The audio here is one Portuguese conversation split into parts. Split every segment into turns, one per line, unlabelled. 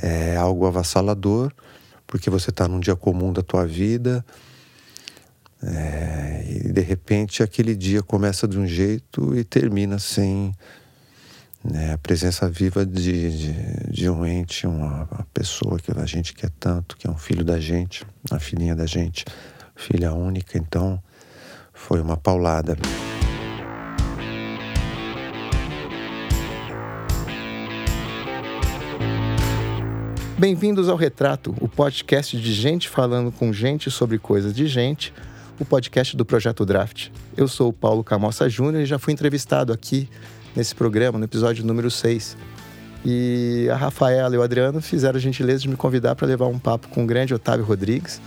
é algo avassalador, porque você está num dia comum da tua vida é, e de repente aquele dia começa de um jeito e termina sem né, a presença viva de, de, de um ente, uma, uma, pessoa que a gente quer tanto, que é um filho da gente, uma filhinha da gente, filha única. Então foi uma paulada.
Bem-vindos ao Retrato, o podcast de gente falando com gente sobre coisas de gente, o podcast do Projeto Draft. Eu sou o Paulo Camossa Júnior e já fui entrevistado aqui nesse programa, no episódio número 6. E a Rafaela e o Adriano fizeram a gentileza de me convidar para levar um papo com o grande Otávio Rodrigues,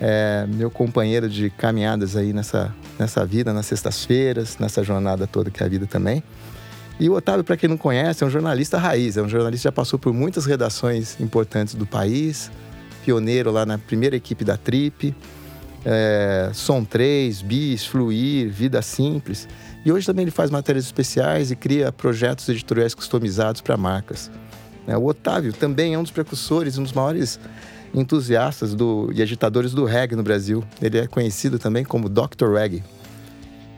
é, meu companheiro de caminhadas aí nessa, nessa vida, nas sextas-feiras, nessa jornada toda que é a vida também. E o Otávio, para quem não conhece, é um jornalista raiz, é um jornalista que já passou por muitas redações importantes do país, pioneiro lá na primeira equipe da Trip, é, Som 3, Bis, Fluir, Vida Simples. E hoje também ele faz matérias especiais e cria projetos editoriais customizados para marcas. É, o Otávio também é um dos precursores, um dos maiores entusiastas do, e agitadores do reggae no Brasil. Ele é conhecido também como Dr. Reggae.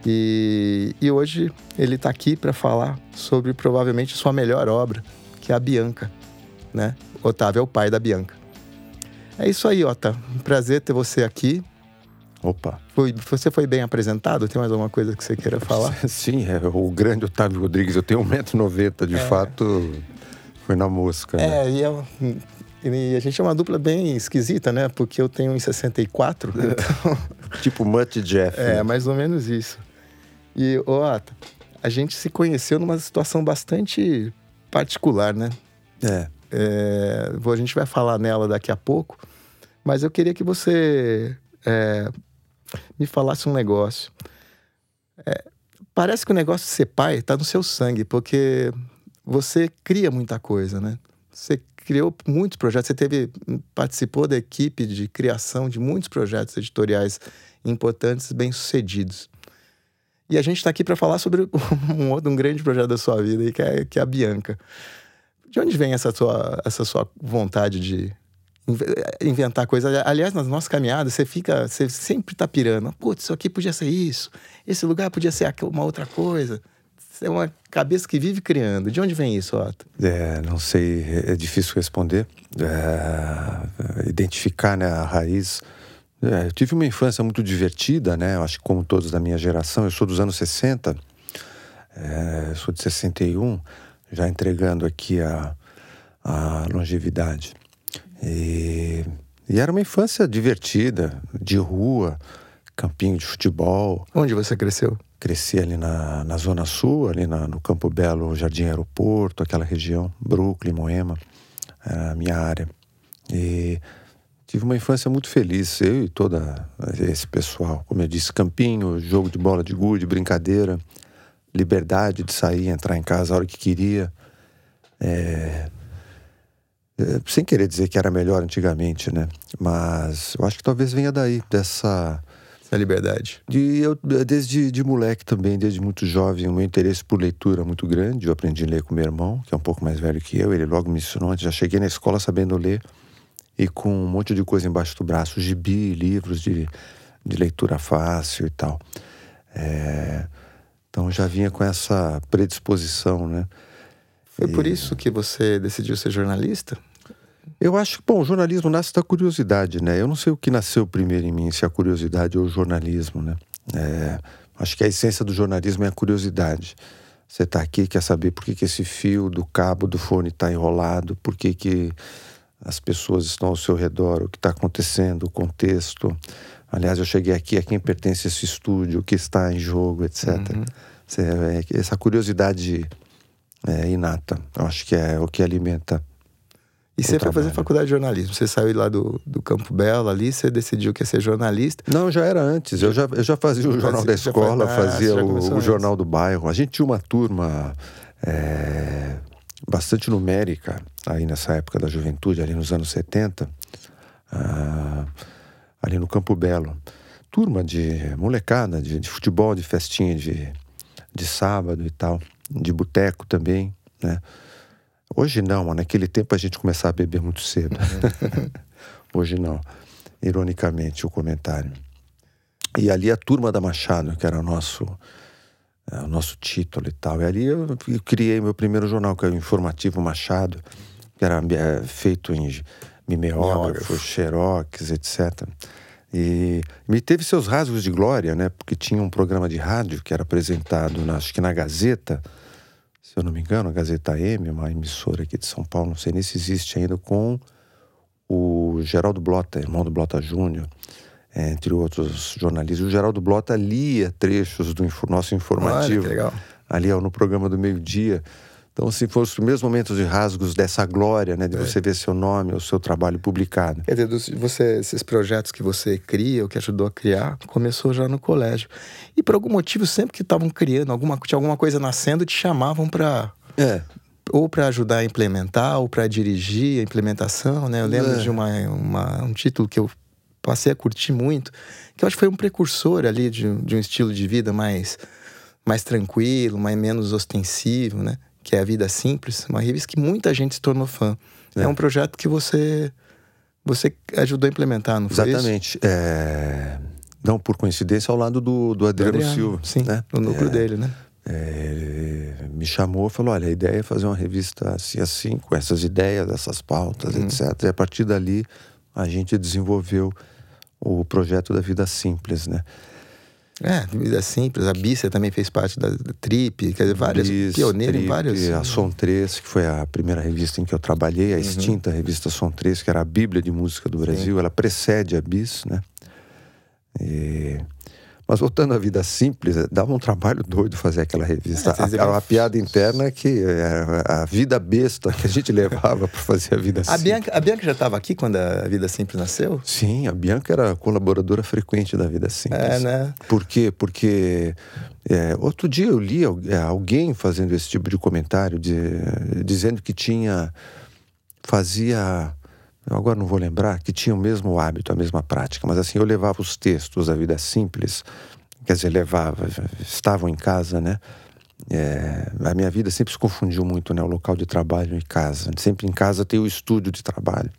E, e hoje ele está aqui para falar sobre provavelmente sua melhor obra, que é a Bianca. Né? Otávio é o pai da Bianca. É isso aí, Ota. Um prazer ter você aqui.
Opa.
Foi, você foi bem apresentado? Tem mais alguma coisa que você queira falar?
Sim, é o grande Otávio Rodrigues. Eu tenho 1,90m, de é. fato, foi na mosca.
Né? É, e, eu, e a gente é uma dupla bem esquisita, né? Porque eu tenho 1,64. Então...
tipo Mutt Jeff.
É, né? mais ou menos isso. E, Ata, a gente se conheceu numa situação bastante particular, né?
É.
é. A gente vai falar nela daqui a pouco, mas eu queria que você é, me falasse um negócio. É, parece que o negócio de ser pai está no seu sangue, porque você cria muita coisa, né? Você criou muitos projetos, você teve participou da equipe de criação de muitos projetos editoriais importantes, bem sucedidos. E a gente está aqui para falar sobre um outro um grande projeto da sua vida, que é, que é a Bianca. De onde vem essa sua, essa sua vontade de inventar coisas? Aliás, nas nossas caminhadas, você fica, você sempre está pirando. Putz, isso aqui podia ser isso, esse lugar podia ser uma outra coisa. Você é uma cabeça que vive criando. De onde vem isso, Otto?
É, não sei, é difícil responder. É, identificar né, a raiz é, eu tive uma infância muito divertida, né? Eu acho que como todos da minha geração, eu sou dos anos 60, é, sou de 61, já entregando aqui a, a longevidade. E, e era uma infância divertida, de rua, campinho de futebol.
Onde você cresceu?
Cresci ali na, na Zona Sul, ali na, no Campo Belo, Jardim Aeroporto, aquela região, Brooklyn, Moema, era a minha área. E tive uma infância muito feliz, eu e todo esse pessoal. Como eu disse, campinho, jogo de bola de gude, brincadeira, liberdade de sair, entrar em casa a hora que queria. É... É, sem querer dizer que era melhor antigamente, né? Mas eu acho que talvez venha daí, dessa.
Essa liberdade.
De, eu, desde de moleque também, desde muito jovem, o meu interesse por leitura muito grande. Eu aprendi a ler com meu irmão, que é um pouco mais velho que eu. Ele logo me ensinou. Já cheguei na escola sabendo ler e com um monte de coisa embaixo do braço, gibi, livros de, de leitura fácil e tal. É, então já vinha com essa predisposição, né?
Foi e... por isso que você decidiu ser jornalista?
Eu acho que, bom, o jornalismo nasce da curiosidade, né? Eu não sei o que nasceu primeiro em mim, se a curiosidade ou o jornalismo, né? É, acho que a essência do jornalismo é a curiosidade. Você está aqui, quer saber por que, que esse fio do cabo do fone está enrolado, por que, que as pessoas estão ao seu redor, o que está acontecendo, o contexto. Aliás, eu cheguei aqui, a quem pertence esse estúdio, o que está em jogo, etc. Uhum. É, essa curiosidade é, inata, eu acho que é o que alimenta.
E você foi fazer faculdade de jornalismo? Você saiu lá do, do Campo Belo ali, você decidiu que ia ser jornalista?
Não, já era antes. Eu já, eu já fazia o jornal da escola, fazia o, o jornal do bairro. A gente tinha uma turma é, bastante numérica aí nessa época da juventude, ali nos anos 70, ah, ali no Campo Belo. Turma de molecada, de, de futebol, de festinha de, de sábado e tal, de boteco também, né? Hoje não, mas naquele tempo a gente começava a beber muito cedo. Hoje não. Ironicamente, o comentário. E ali a turma da Machado, que era o nosso, é, o nosso título e tal. E ali eu, eu criei meu primeiro jornal, que é o Informativo Machado, que era é, feito em mimeógrafo, xerox, etc. E me teve seus rasgos de glória, né? Porque tinha um programa de rádio que era apresentado, na, acho que na Gazeta, se eu não me engano, a Gazeta M, uma emissora aqui de São Paulo, não sei nem se existe ainda, com o Geraldo Blota, irmão do Blota Júnior, entre outros jornalistas. O Geraldo Blota lia trechos do nosso informativo.
Olha, legal.
Ali no programa do meio-dia. Então, assim, foram os primeiros momentos de rasgos dessa glória, né? De é. você ver seu nome, o seu trabalho publicado.
Quer dizer, você, esses projetos que você cria, ou que ajudou a criar, começou já no colégio. E por algum motivo, sempre que estavam criando, alguma, tinha alguma coisa nascendo, te chamavam para...
É.
Ou para ajudar a implementar, ou para dirigir a implementação, né? Eu lembro é. de uma, uma, um título que eu passei a curtir muito, que eu acho que foi um precursor ali de, de um estilo de vida mais, mais tranquilo, mais menos ostensivo, né? Que é A Vida Simples, uma revista que muita gente se tornou fã. É, é um projeto que você você ajudou a implementar, não
foi Exatamente. É... Não por coincidência, ao lado do, do Adriano, Adriano Silva.
Sim,
né?
no núcleo é... dele, né?
É... me chamou e falou: olha, a ideia é fazer uma revista assim, assim, com essas ideias, essas pautas, uhum. etc. E a partir dali a gente desenvolveu o projeto da Vida Simples, né?
É, vida simples. A Bícia também fez parte da, da Trip, quer dizer, várias, Trip, em várias.
A Som 3, que foi a primeira revista em que eu trabalhei, a uhum. extinta revista Som 3, que era a Bíblia de Música do Brasil, Sim. ela precede a Bis, né? E mas voltando à vida simples, eh, dava um trabalho doido fazer aquela revista. É, piada interna é que é, a vida besta que a gente levava para fazer a vida
a
simples.
Bianca, a Bianca já estava aqui quando a Vida Simples nasceu?
Sim, a Bianca era colaboradora frequente da Vida Simples.
É, né?
Por quê? Porque é, outro dia eu li alguém fazendo esse tipo de comentário, de, dizendo que tinha. fazia eu agora não vou lembrar, que tinham o mesmo hábito, a mesma prática, mas assim, eu levava os textos da vida simples, quer dizer, levava, estavam em casa, né? É, a minha vida sempre se confundiu muito, né? O local de trabalho e casa. Sempre em casa tem o estúdio de trabalho.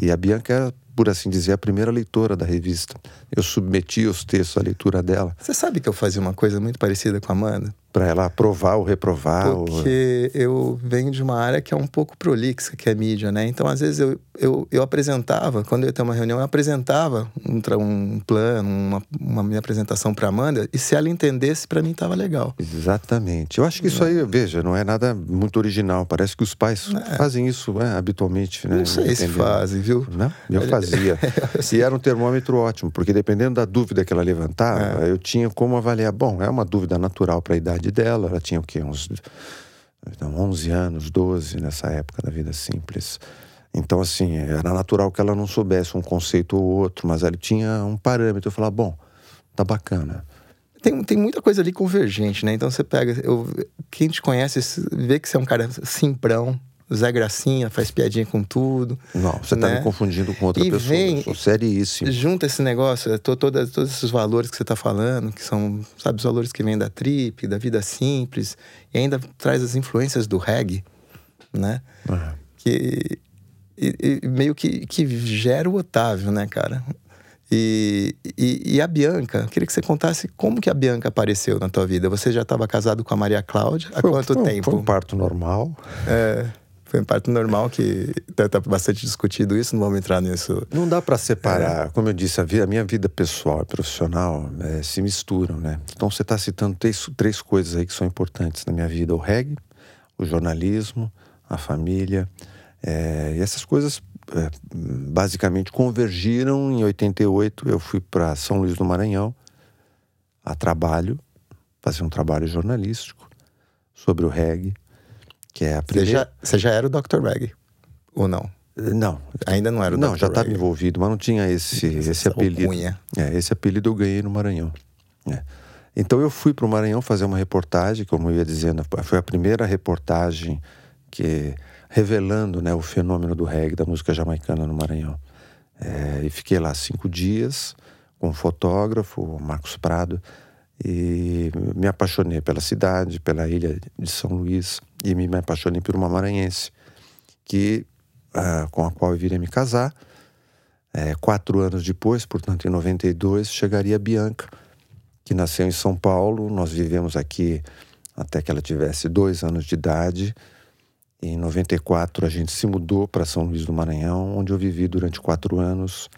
E a Bianca era, por assim dizer, a primeira leitora da revista. Eu submetia os textos à leitura dela.
Você sabe que eu fazia uma coisa muito parecida com a Amanda?
Para ela aprovar ou reprovar.
Porque
ou...
eu venho de uma área que é um pouco prolixa, que é mídia, né? Então, às vezes, eu, eu, eu apresentava, quando eu ia ter uma reunião, eu apresentava um, um plano, uma, uma minha apresentação para Amanda, e se ela entendesse, para mim estava legal.
Exatamente. Eu acho que isso aí, veja, não é nada muito original. Parece que os pais é. fazem isso é, habitualmente, né?
Não sei se fazem, viu?
Não, eu fazia. e era um termômetro ótimo, porque dependendo da dúvida que ela levantava, é. eu tinha como avaliar. Bom, é uma dúvida natural para a idade idade dela, ela tinha o quê? Uns 11 anos, 12 nessa época da vida simples. Então, assim, era natural que ela não soubesse um conceito ou outro, mas ela tinha um parâmetro. Eu falava, bom, tá bacana.
Tem, tem muita coisa ali convergente, né? Então você pega. Eu, quem te conhece vê que você é um cara simprão, Zé Gracinha faz piadinha com tudo.
Não, você está né? me confundindo com outra
e
pessoa.
Vem,
eu sou seríssimo.
Junta esse negócio, to, todos esses valores que você está falando, que são, sabe, os valores que vêm da trip, da vida simples, e ainda traz as influências do reggae, né? Uhum. Que e, e meio que, que gera o Otávio, né, cara? E, e, e, a Bianca, queria que você contasse como que a Bianca apareceu na tua vida. Você já estava casado com a Maria Cláudia há
foi,
quanto
foi,
tempo?
Foi um parto normal.
É. Foi um parto normal que tá, tá, bastante discutido isso, não vamos entrar nisso.
Não dá para separar. É. Como eu disse, a, vida, a, minha vida pessoal e profissional é, se misturam, né? Então você está citando três, três coisas aí que são importantes na minha vida: o reggae, o jornalismo, a família. É, e essas coisas é, basicamente convergiram. Em 88 eu fui para São Luís do Maranhão a trabalho, fazer um trabalho jornalístico sobre o reggae que é a primeira...
Você já, já era o Dr. Reg, ou não?
Não.
Ainda não era o
Não,
Dr.
já estava envolvido, mas não tinha esse, esse apelido. Alcunha. É, esse apelido eu ganhei no Maranhão. É. Então eu fui para o Maranhão fazer uma reportagem, como eu ia dizendo, foi a primeira reportagem que revelando né, o fenômeno do reggae, da música jamaicana no Maranhão. É, e fiquei lá cinco dias com um fotógrafo, o Marcos Prado, E me apaixonei pela cidade, pela ilha de São Luís, e me apaixonei por uma maranhense, que, uh, com a qual eu viria me casar. É, quatro anos depois, portanto, em 92, chegaria Bianca, que nasceu em São Paulo. Nós vivemos aqui até que ela tivesse dois anos de idade. Em 94 a gente se mudou para São Luís do Maranhão, onde eu vivi durante quatro anos,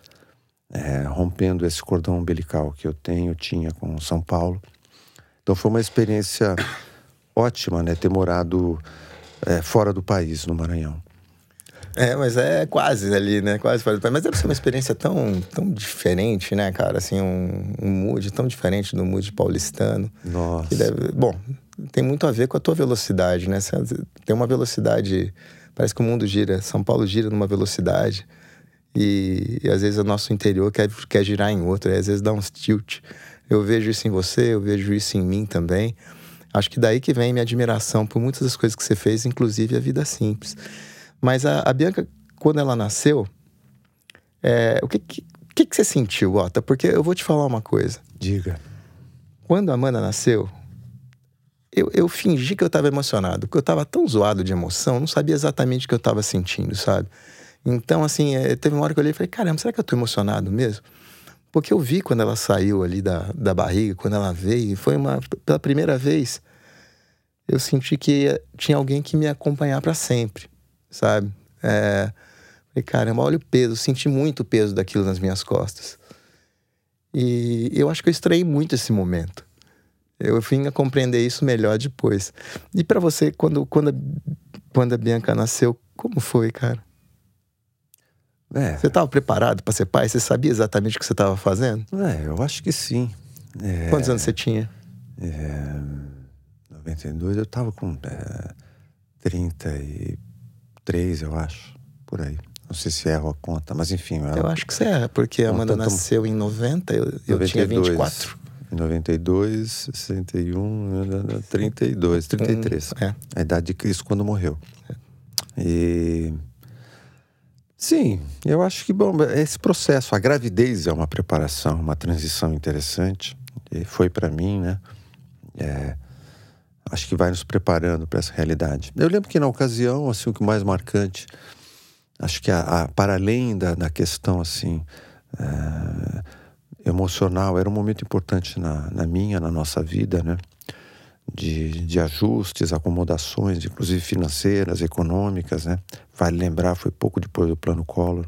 é, rompendo esse cordão umbilical que eu tenho, tinha com São Paulo. Então foi uma experiência ótima, né, ter morado é, fora do país, no Maranhão.
É, mas é quase ali, né? Quase fora do país. Mas deve ser uma experiência tão, tão diferente, né, cara? Assim, um, um mood tão diferente do mood paulistano.
Nossa.
Deve, bom, tem muito a ver com a tua velocidade, né? Você tem uma velocidade. Parece que o mundo gira. São Paulo gira numa velocidade. E, e às vezes o nosso interior quer, quer girar em outro. E às vezes dá uns tilt. Eu vejo isso em você, eu vejo isso em mim também. Acho que daí que vem minha admiração por muitas das coisas que você fez, inclusive a vida simples. Mas a, a Bianca, quando ela nasceu, é, o que, que, que, você sentiu, Ota? Porque eu vou te falar uma coisa.
Diga.
Quando a Amanda nasceu, eu, eu fingi que eu estava emocionado, porque eu estava tão zoado de emoção, não sabia exatamente o que eu estava sentindo, sabe? Então, assim, é, teve uma hora que eu olhei e falei, caramba, será que eu estou emocionado mesmo? Porque eu vi quando ela saiu ali da, da barriga, quando ela veio, foi uma. Pela primeira vez, eu senti que tinha alguém que me acompanhar para sempre, sabe? É, falei, caramba, olha o peso, senti muito o peso daquilo nas minhas costas. E eu acho que eu estranhei muito esse momento. Eu vim a compreender isso melhor depois. E para você, quando, quando, a, quando a Bianca nasceu, como foi, cara? É. Você estava preparado para ser pai? Você sabia exatamente o que você estava fazendo?
É, eu acho que sim.
É... Quantos anos você tinha?
É... 92, eu estava com é, 33, eu acho, por aí. Não sei se erro a conta, mas enfim.
Ela... Eu acho que você erra, porque a Amanda tanto... nasceu em 90, eu, eu tinha 24.
Em 92, 61, 32, 33. Um, é. A idade de Cristo quando morreu. É. E. Sim, eu acho que bom, esse processo, a gravidez é uma preparação, uma transição interessante. E foi para mim, né? É, acho que vai nos preparando para essa realidade. Eu lembro que na ocasião, assim, o que mais marcante, acho que a, a para além da, da questão assim. É, emocional era um momento importante na, na minha, na nossa vida, né? De, de ajustes, acomodações, inclusive financeiras, econômicas, né? Vale lembrar, foi pouco depois do plano Collor.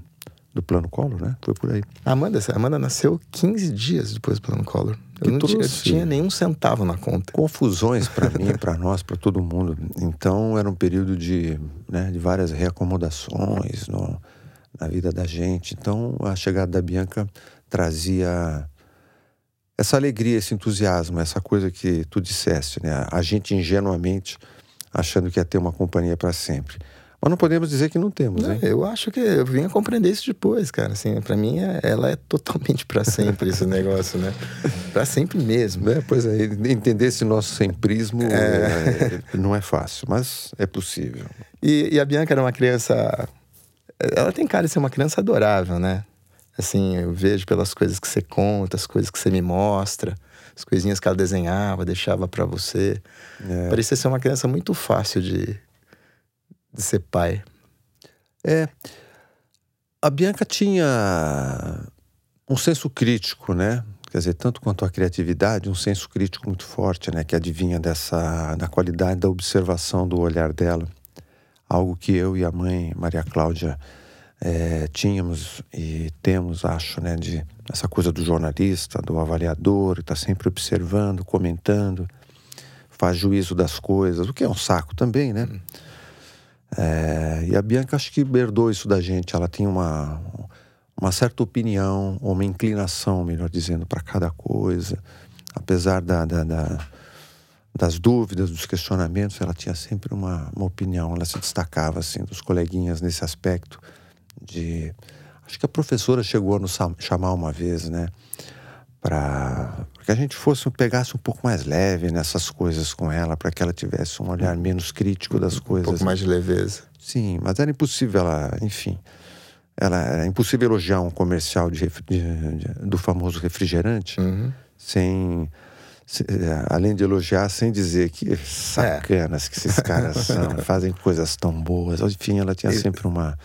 Do plano Collor, né? Foi por aí.
A Amanda, Amanda nasceu 15 dias depois do plano Collor. Eu não tinha, tinha, nenhum centavo na conta.
Confusões para mim, para nós, para todo mundo. Então era um período de, né, de várias reacomodações no, na vida da gente. Então a chegada da Bianca trazia essa alegria, esse entusiasmo, essa coisa que tu disseste, né? A gente ingenuamente achando que ia ter uma companhia para sempre. Mas não podemos dizer que não temos, não, hein?
Eu acho que eu vim a compreender isso depois, cara. Assim, para mim, é, ela é totalmente para sempre esse negócio, né? Para sempre mesmo.
É, pois é, entender esse nosso semprismo é... É, não é fácil, mas é possível.
E, e a Bianca era uma criança. Ela tem cara de ser uma criança adorável, né? Assim, eu vejo pelas coisas que você conta, as coisas que você me mostra, as coisinhas que ela desenhava, deixava para você. É. Parecia ser uma criança muito fácil de, de ser pai.
É. A Bianca tinha um senso crítico, né? Quer dizer, tanto quanto a criatividade, um senso crítico muito forte, né? Que adivinha dessa da qualidade da observação do olhar dela. Algo que eu e a mãe, Maria Cláudia, é, tínhamos e temos, acho, né, de essa coisa do jornalista, do avaliador, está sempre observando, comentando, faz juízo das coisas, o que é um saco também, né? Hum. É, e a Bianca acho que herdou isso da gente. Ela tinha uma, uma certa opinião, ou uma inclinação, melhor dizendo, para cada coisa. Apesar da, da, da, das dúvidas, dos questionamentos, ela tinha sempre uma, uma opinião. Ela se destacava assim dos coleguinhas nesse aspecto de acho que a professora chegou a nos chamar uma vez, né, para que a gente fosse pegasse um pouco mais leve nessas coisas com ela, para que ela tivesse um olhar menos crítico das coisas.
Um pouco mais de leveza.
Sim, mas era impossível ela, enfim, ela era impossível elogiar um comercial de, de, de do famoso refrigerante
uhum.
sem é, além de elogiar, sem dizer que sacanas é. que esses caras são, fazem coisas tão boas. Enfim, ela tinha sempre uma,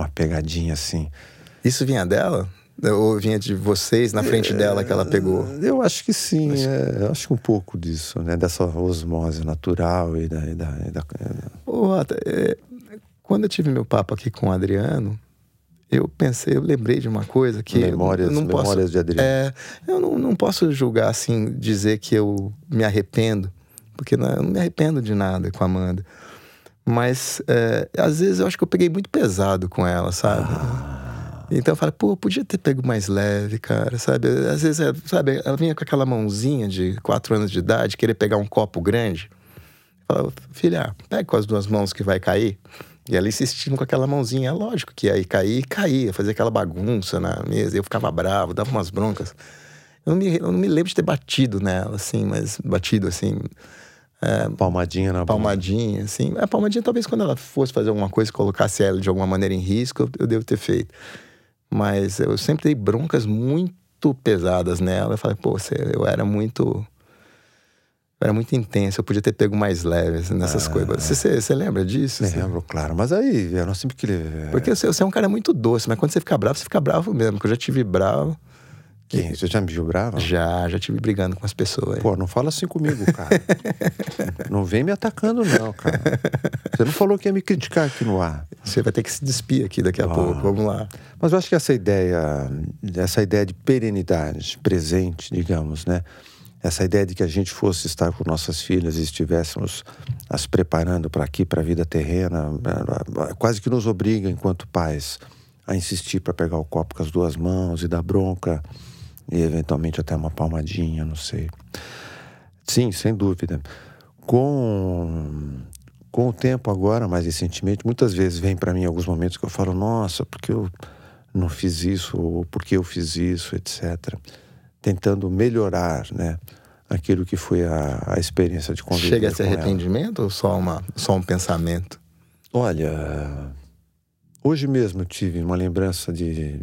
uma pegadinha assim.
Isso vinha dela? Ou vinha de vocês na frente é, dela que ela pegou?
Eu acho que sim, acho... É, acho que um pouco disso, né? Dessa osmose natural e da. E da, e da...
Oh, é, quando eu tive meu papo aqui com o Adriano, eu pensei, eu lembrei de uma coisa que.
Memórias,
eu não
memórias
posso,
de Adriano.
É, eu não, não posso julgar assim, dizer que eu me arrependo, porque não, eu não me arrependo de nada com a Amanda. Mas é, às vezes eu acho que eu peguei muito pesado com ela, sabe? Ah. Então eu falo, pô, podia ter pego mais leve, cara, sabe? Às vezes, é, sabe, ela vinha com aquela mãozinha de quatro anos de idade, querer pegar um copo grande. Eu falava, filha, pega com as duas mãos que vai cair. E ela insistindo com aquela mãozinha. É lógico que aí cair, caía, fazia aquela bagunça na mesa. Eu ficava bravo, dava umas broncas. Eu não me, eu não me lembro de ter batido nela, assim, mas batido assim.
É, palmadinha na
Palmadinha, assim. A palmadinha, talvez quando ela fosse fazer alguma coisa, colocasse ela de alguma maneira em risco, eu, eu devo ter feito. Mas eu sempre dei broncas muito pesadas nela. Eu falei, pô, eu era muito. Eu era muito intenso, eu podia ter pego mais leve nessas ah, coisas. Você, você lembra disso?
Lembro, claro. Mas aí, eu não sempre que.
Porque você, você é um cara muito doce, mas quando você fica bravo, você fica bravo mesmo. Porque eu já tive bravo.
Quem? Você já me viu brava?
Já, já tive brigando com as pessoas.
Pô, não fala assim comigo, cara. não vem me atacando, não, cara. Você não falou que ia me criticar aqui no ar.
Você vai ter que se despir aqui daqui a ah. pouco. Vamos lá.
Mas eu acho que essa ideia, essa ideia de perenidade, presente, digamos, né? Essa ideia de que a gente fosse estar com nossas filhas e estivéssemos as preparando para aqui, para a vida terrena, quase que nos obriga, enquanto pais, a insistir para pegar o copo com as duas mãos e dar bronca e eventualmente até uma palmadinha, não sei. Sim, sem dúvida. Com com o tempo agora, mais recentemente, muitas vezes vem para mim alguns momentos que eu falo, nossa, porque eu não fiz isso ou porque eu fiz isso, etc. Tentando melhorar, né? Aquilo que foi a, a experiência de conviver
Chega a ser arrependimento ela. ou só, uma, só um pensamento?
Olha, hoje mesmo tive uma lembrança de,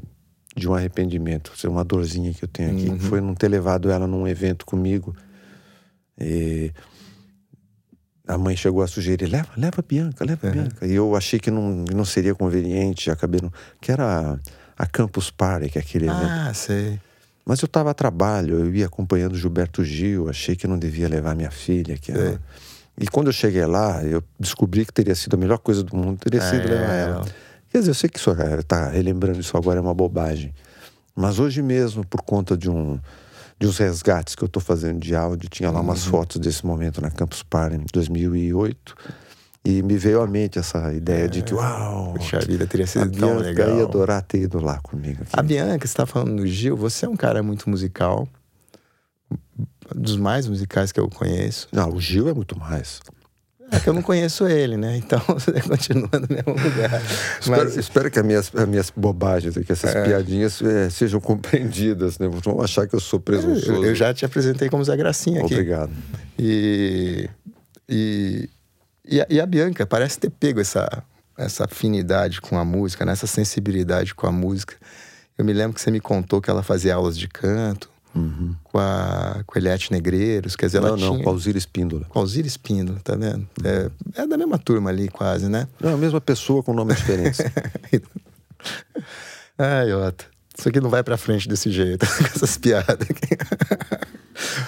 de um arrependimento, uma dorzinha que eu tenho aqui, uhum. foi não ter levado ela num evento comigo. E a mãe chegou a sugerir, leva, leva a Bianca, leva a uhum. Bianca. E eu achei que não, não seria conveniente, acabei não... Que era a, a Campus Party, que é aquele evento.
Ah, sei.
Mas eu estava a trabalho, eu ia acompanhando Gilberto Gil, achei que não devia levar minha filha. Que ela... E quando eu cheguei lá, eu descobri que teria sido a melhor coisa do mundo, teria sido é, levar ela. Quer dizer, eu sei que isso está relembrando isso agora é uma bobagem. Mas hoje mesmo, por conta de um de uns resgates que eu estou fazendo de áudio, tinha lá umas uhum. fotos desse momento na Campus Party em 2008. E me veio à mente essa ideia é, de que, uau!
Puxa vida, teria sido tão
Bianca
legal.
ia adorar ter ido lá comigo. Aqui.
A Bianca, você está falando do Gil, você é um cara muito musical. Dos mais musicais que eu conheço.
Não, o Gil é muito mais.
É que eu não conheço ele, né? Então você continua no mesmo lugar.
Espero, Mas... espero que as minhas, as minhas bobagens, que essas é. piadinhas é, sejam compreendidas, né? Vão achar que eu sou presunçoso.
Eu, eu já te apresentei como Zé Gracinha aqui.
Obrigado.
E, e, e, a, e a Bianca parece ter pego essa, essa afinidade com a música, né? essa sensibilidade com a música. Eu me lembro que você me contou que ela fazia aulas de canto. Uhum. Com, a, com a Eliette Negreiros, quer dizer,
não,
ela
não,
tinha...
com a Alzira Espíndola.
Com a Alzira Espíndola, tá vendo? É, é da mesma turma ali, quase, né?
Não, a mesma pessoa com nome diferente.
Ai, Ota, isso aqui não vai pra frente desse jeito, com essas piadas aqui.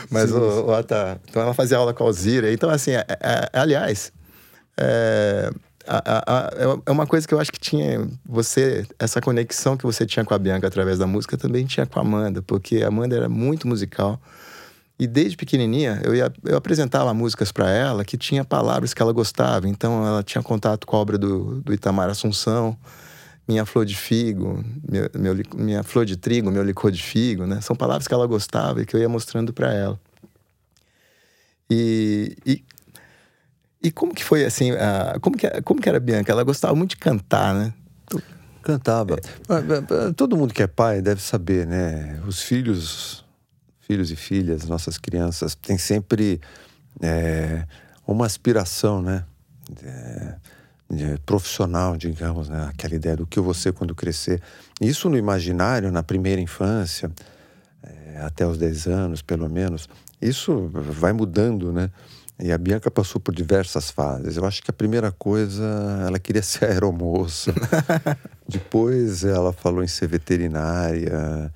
Mas, sim, o, Ota, então ela fazia aula com a Alzira. Então, assim, é, é, aliás, é, a, a, é, é uma coisa que eu acho que tinha você, essa conexão que você tinha com a Bianca através da música, também tinha com a Amanda, porque a Amanda era muito musical. E desde pequenininha, eu, ia, eu apresentava músicas para ela que tinha palavras que ela gostava. Então, ela tinha contato com a obra do, do Itamar Assunção, Minha Flor de Figo, meu, meu, Minha Flor de Trigo, Meu Licor de Figo, né? São palavras que ela gostava e que eu ia mostrando para ela. E, e, e como que foi assim? Como, que, como que era a Bianca? Ela gostava muito de cantar, né?
Cantava. É. Todo mundo que é pai deve saber, né? Os filhos, filhos e filhas, nossas crianças, têm sempre é, uma aspiração, né? É, profissional, digamos, né? Aquela ideia do que eu vou ser quando crescer. Isso no imaginário, na primeira infância, é, até os 10 anos, pelo menos, isso vai mudando, né? E a Bianca passou por diversas fases. Eu acho que a primeira coisa, ela queria ser aeromoça. Depois ela falou em ser veterinária.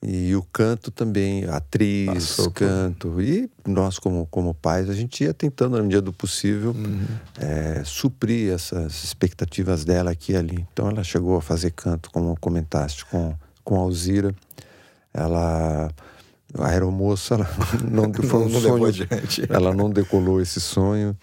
E o canto também, atriz, Passou canto. Por... E nós, como, como pais, a gente ia tentando, no dia do possível, uhum. é, suprir essas expectativas dela aqui e ali. Então ela chegou a fazer canto, como comentaste, com, com a Alzira. Ela a aeromoça ela não, foi um não sonho, ela não decolou esse sonho.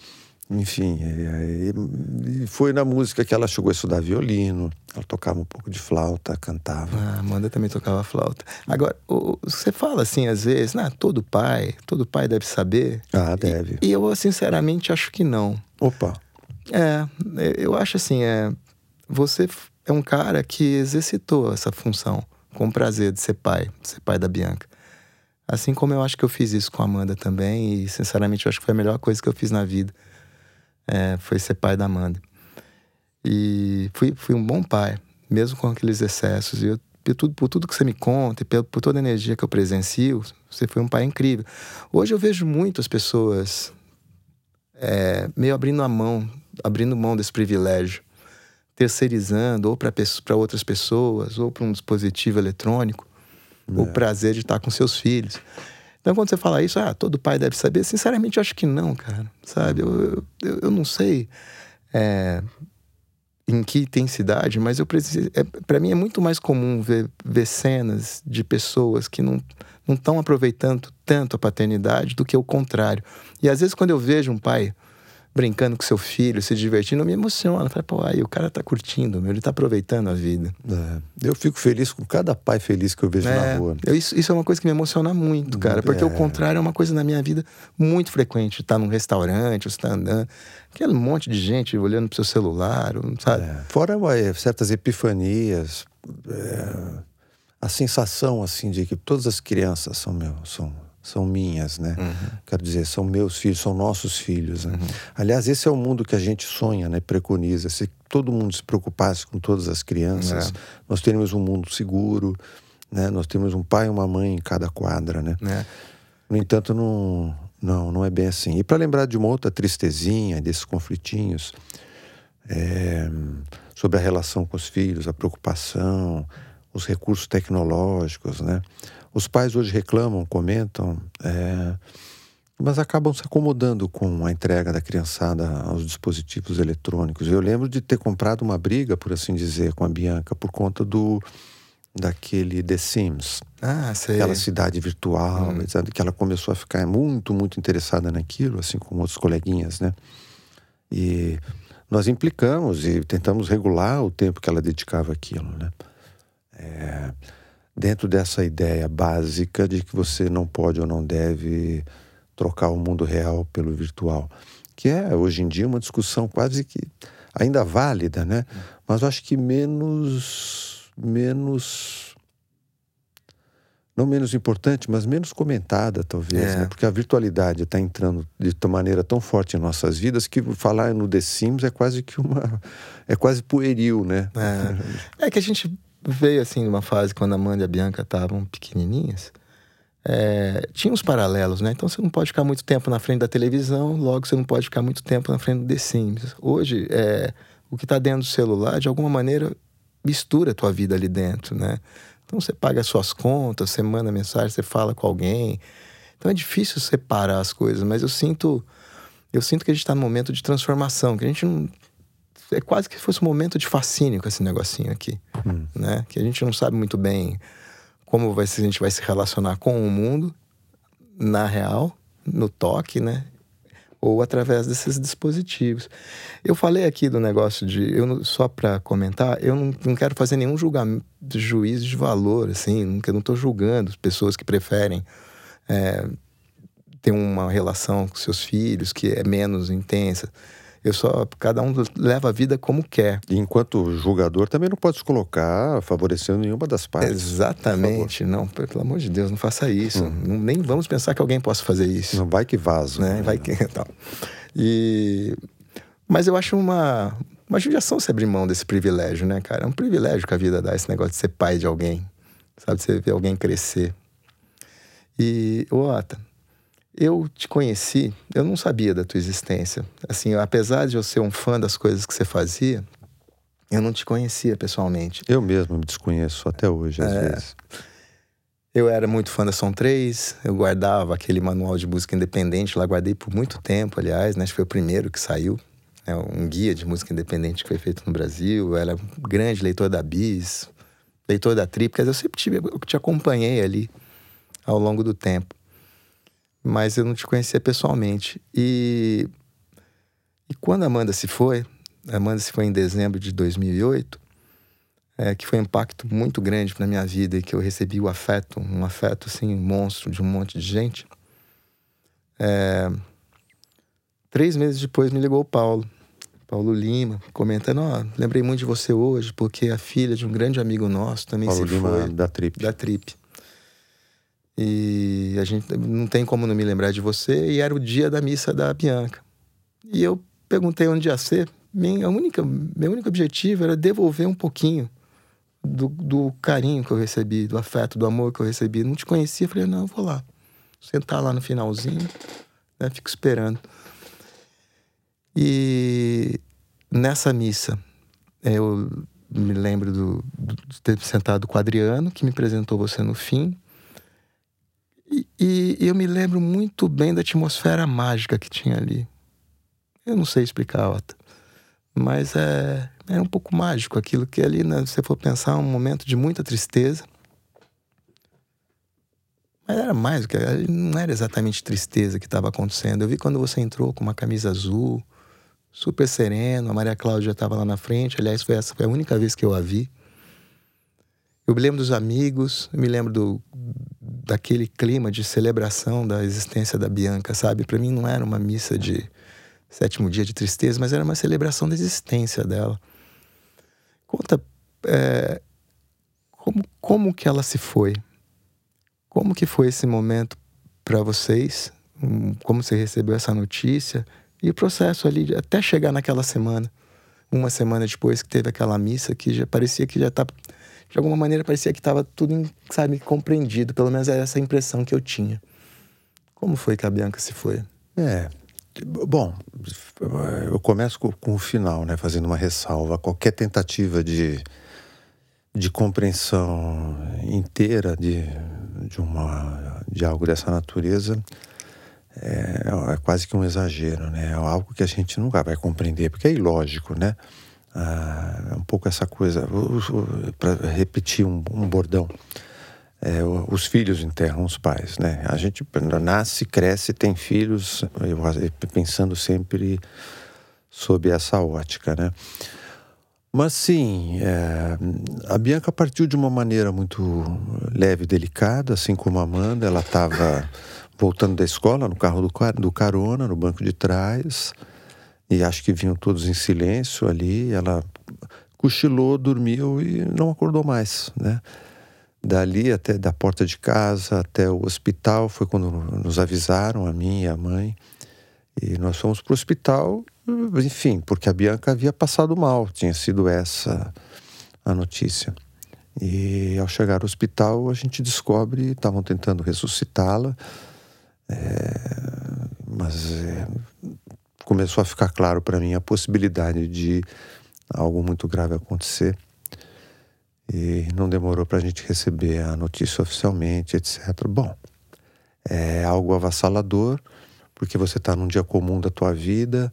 Enfim, e, e foi na música que ela chegou a estudar violino, ela tocava um pouco de flauta, cantava.
Ah, Amanda também tocava flauta. Agora, o, você fala assim às vezes, né, todo pai, todo pai deve saber.
Ah, deve.
E, e eu, sinceramente, acho que não.
Opa.
É, eu acho assim, é, você é um cara que exercitou essa função com prazer de ser pai, de ser pai da Bianca. Assim como eu acho que eu fiz isso com a Amanda também, e sinceramente eu acho que foi a melhor coisa que eu fiz na vida. É, foi ser pai da Amanda. E fui, fui um bom pai, mesmo com aqueles excessos. E eu, por, tudo, por tudo que você me conta, e por, por toda a energia que eu presencio, você foi um pai incrível. Hoje eu vejo muitas pessoas é, meio abrindo a mão, abrindo mão desse privilégio, terceirizando ou para outras pessoas, ou para um dispositivo eletrônico é. o prazer de estar com seus filhos. Então, quando você fala isso, ah, todo pai deve saber, sinceramente, eu acho que não, cara. Sabe? Eu, eu, eu não sei é, em que intensidade, mas eu preciso. É, para mim é muito mais comum ver, ver cenas de pessoas que não não estão aproveitando tanto a paternidade do que o contrário. E às vezes, quando eu vejo um pai brincando com seu filho, se divertindo, me emociona. Fala, pô, aí o cara tá curtindo, meu, ele tá aproveitando a vida.
É. Eu fico feliz com cada pai feliz que eu vejo é, na rua.
Eu, isso, isso, é uma coisa que me emociona muito, cara, porque é. o contrário é uma coisa na minha vida muito frequente. Tá num restaurante, você tá andando, aquele monte de gente olhando pro seu celular, sabe? É.
Fora certas epifanias, é, a sensação, assim, de que todas as crianças são, meu, são são minhas, né? Uhum. Quero dizer, são meus filhos, são nossos filhos. Né? Uhum. Aliás, esse é o mundo que a gente sonha, né? Preconiza. Se todo mundo se preocupasse com todas as crianças, é. nós teríamos um mundo seguro, né? Nós temos um pai e uma mãe em cada quadra, né? É. No entanto, não, não, não é bem assim. E para lembrar de uma outra tristezinha, desses conflitinhos, é, sobre a relação com os filhos, a preocupação, os recursos tecnológicos, né? Os pais hoje reclamam, comentam, é, mas acabam se acomodando com a entrega da criançada aos dispositivos eletrônicos. Eu lembro de ter comprado uma briga, por assim dizer, com a Bianca por conta do daquele The Sims.
Ah, sei.
Aquela cidade virtual, hum. que ela começou a ficar muito, muito interessada naquilo, assim como outros coleguinhas, né? E nós implicamos e tentamos regular o tempo que ela dedicava àquilo, né? É, dentro dessa ideia básica de que você não pode ou não deve trocar o mundo real pelo virtual, que é hoje em dia uma discussão quase que ainda válida, né? Mas eu acho que menos menos não menos importante, mas menos comentada, talvez, é. né? Porque a virtualidade está entrando de maneira tão forte em nossas vidas que falar no The Sims é quase que uma. é quase pueril, né?
É, é que a gente veio assim numa fase quando a Amanda e a Bianca estavam pequenininhas. É, tinha uns paralelos, né? Então você não pode ficar muito tempo na frente da televisão, logo você não pode ficar muito tempo na frente do The Sims. Hoje, é, o que está dentro do celular, de alguma maneira, mistura a tua vida ali dentro, né? Então você paga as suas contas, você manda mensagem, você fala com alguém. Então é difícil separar as coisas, mas eu sinto, eu sinto que a gente está num momento de transformação, que a gente não é quase que fosse um momento de fascínio com esse negocinho aqui, hum. né? Que a gente não sabe muito bem como vai se a gente vai se relacionar com o mundo na real, no toque, né? Ou através desses dispositivos. Eu falei aqui do negócio de, eu só para comentar, eu não, não, quero fazer nenhum julgamento, juízo de valor, assim, não, eu não estou julgando pessoas que preferem é, ter uma relação com seus filhos que é menos intensa. Eu só cada um leva a vida como quer.
E enquanto julgador também não pode se colocar favorecendo nenhuma das partes.
Exatamente, não, pelo amor de Deus, não faça isso. Hum. Não, nem vamos pensar que alguém possa fazer isso.
Não vai que vaso.
Né? Vai que então. E mas eu acho uma uma judiação se abrir mão desse privilégio, né, cara? É um privilégio que a vida dá esse negócio de ser pai de alguém. Sabe, você ver alguém crescer. E, Ota, Eu te conheci, eu não sabia da tua existência. Assim, apesar de eu ser um fã das coisas que você fazia, eu não te conhecia pessoalmente.
Eu mesmo me desconheço até hoje, às é, vezes.
Eu era muito fã da Som 3, eu guardava aquele manual de música independente, lá guardei por muito tempo, aliás, né? Acho que foi o primeiro que saiu, né? um guia de música independente que foi feito no Brasil. Eu era um grande leitor da Bis, leitor da Trip, eu sempre tive, eu te acompanhei ali ao longo do tempo mas eu não te conhecia pessoalmente. E, e quando a Amanda se foi, a Amanda se foi em dezembro de 2008, é, que foi um impacto muito grande na minha vida e que eu recebi o afeto, um afeto assim, monstro de um monte de gente. É, três meses depois me ligou o Paulo, Paulo Lima, comentando: Ó, oh, lembrei muito de você hoje, porque a filha de um grande amigo nosso também
Paulo
se
Lima
foi.
da Trip.
Da Trip. E a gente não tem como não me lembrar de você. E era o dia da missa da Bianca. E eu perguntei onde ia ser. Minha única, meu único objetivo era devolver um pouquinho do, do carinho que eu recebi, do afeto, do amor que eu recebi. Não te conhecia. Falei, não, eu vou lá. Sentar lá no finalzinho, né? Fico esperando. E nessa missa, eu me lembro do, de ter sentado com o Adriano, que me apresentou você no fim. E, eu me lembro muito bem da atmosfera mágica que tinha ali. Eu não sei explicar, Otto. Mas é, é um pouco mágico aquilo que ali, né, se você for pensar, um momento de muita tristeza. Mas era mais do que. Não era exatamente tristeza que estava acontecendo. Eu vi quando você entrou com uma camisa azul, super sereno, a Maria Cláudia estava lá na frente. Aliás, foi essa foi a única vez que eu a vi. Eu me lembro dos amigos, eu me lembro do, daquele clima de celebração da existência da Bianca, sabe? Para mim não era uma missa de sétimo dia de tristeza, mas era uma celebração da existência dela. Conta é, como, como que ela se foi? Como que foi esse momento para vocês? Como você recebeu essa notícia? E o processo ali, até chegar naquela semana. Uma semana depois que teve aquela missa que já parecia que já tá de alguma maneira parecia que estava tudo, sabe, compreendido. Pelo menos era essa impressão que eu tinha. Como foi que a Bianca se foi?
É. Bom, eu começo com, com o final, né? Fazendo uma ressalva. Qualquer tentativa de, de compreensão inteira de, de, uma, de algo dessa natureza é, é, quase que um exagero, né? É algo que a gente nunca vai compreender, porque é ilógico, né? Ah, um pouco essa coisa, para repetir um, um bordão. É, os filhos enterram os pais, né? A gente nasce, cresce, tem filhos, pensando sempre sob essa ótica, né? Mas sim, é, a Bianca partiu de uma maneira muito leve e delicada, assim como a Amanda. Ela estava voltando da escola no carro do, do carona, no banco de trás e acho que vinham todos em silêncio ali. Ela cochilou, dormiu e não acordou mais, né? Dali até da porta de casa até o hospital foi quando nos avisaram a mim e a mãe e nós fomos para o hospital, enfim, porque a Bianca havia passado mal, tinha sido essa a notícia. E ao chegar ao hospital, a gente descobre, estavam tentando ressuscitá-la, é, mas é, começou a ficar claro para mim a possibilidade de algo muito grave acontecer. E não demorou para a gente receber a notícia oficialmente, etc. Bom, é algo avassalador, porque você está num dia comum da tua vida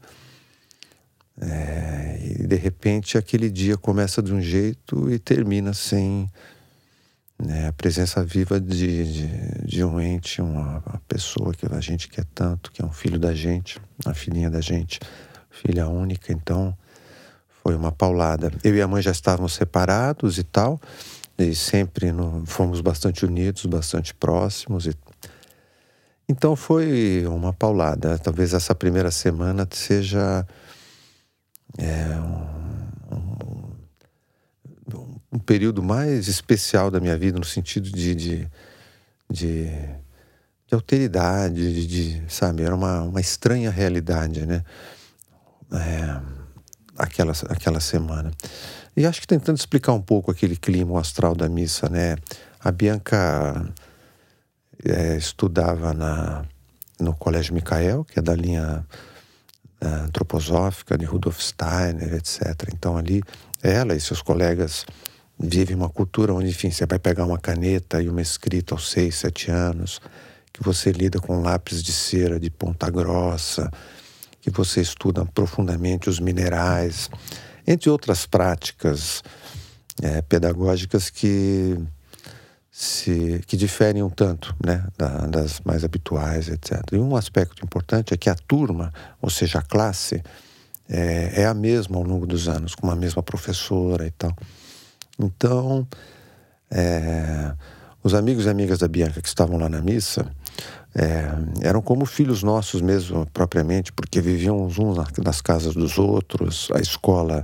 é, e de repente aquele dia começa de um jeito e termina sem né, a presença viva de, de, de, um ente, uma, uma pessoa que a gente quer tanto, que é um filho da gente, a filhinha da gente, filha única, então foi uma paulada. Eu e a mãe já estávamos separados e tal, e sempre no, fomos bastante unidos, bastante próximos. E... Então foi uma paulada. Talvez essa primeira semana seja é, um, um período mais especial da minha vida, no sentido de, de, de, de alteridade, de, de, sabe? Era uma, uma estranha realidade, né? É, aquela, aquela semana. E acho que tentando explicar um pouco aquele clima astral da missa, né? A Bianca é, estudava na, no Colégio Micael, que é da linha uh, antroposófica de Rudolf Steiner, etc. Então ali ela e seus colegas vivem uma cultura onde, enfim, você vai pegar uma caneta e uma escrita aos seis, sete anos, que você lida com lápis de cera de ponta grossa, que você estuda profundamente os minerais, entre outras práticas é, pedagógicas que se, que diferem um tanto né, da, das mais habituais, etc. E um aspecto importante é que a turma, ou seja, a classe, é, é a mesma ao longo dos anos, com a mesma professora e tal. Então, é, os amigos e amigas da Bianca que estavam lá na missa é, eram como filhos nossos mesmo, propriamente, porque viviam uns nas casas dos outros, a escola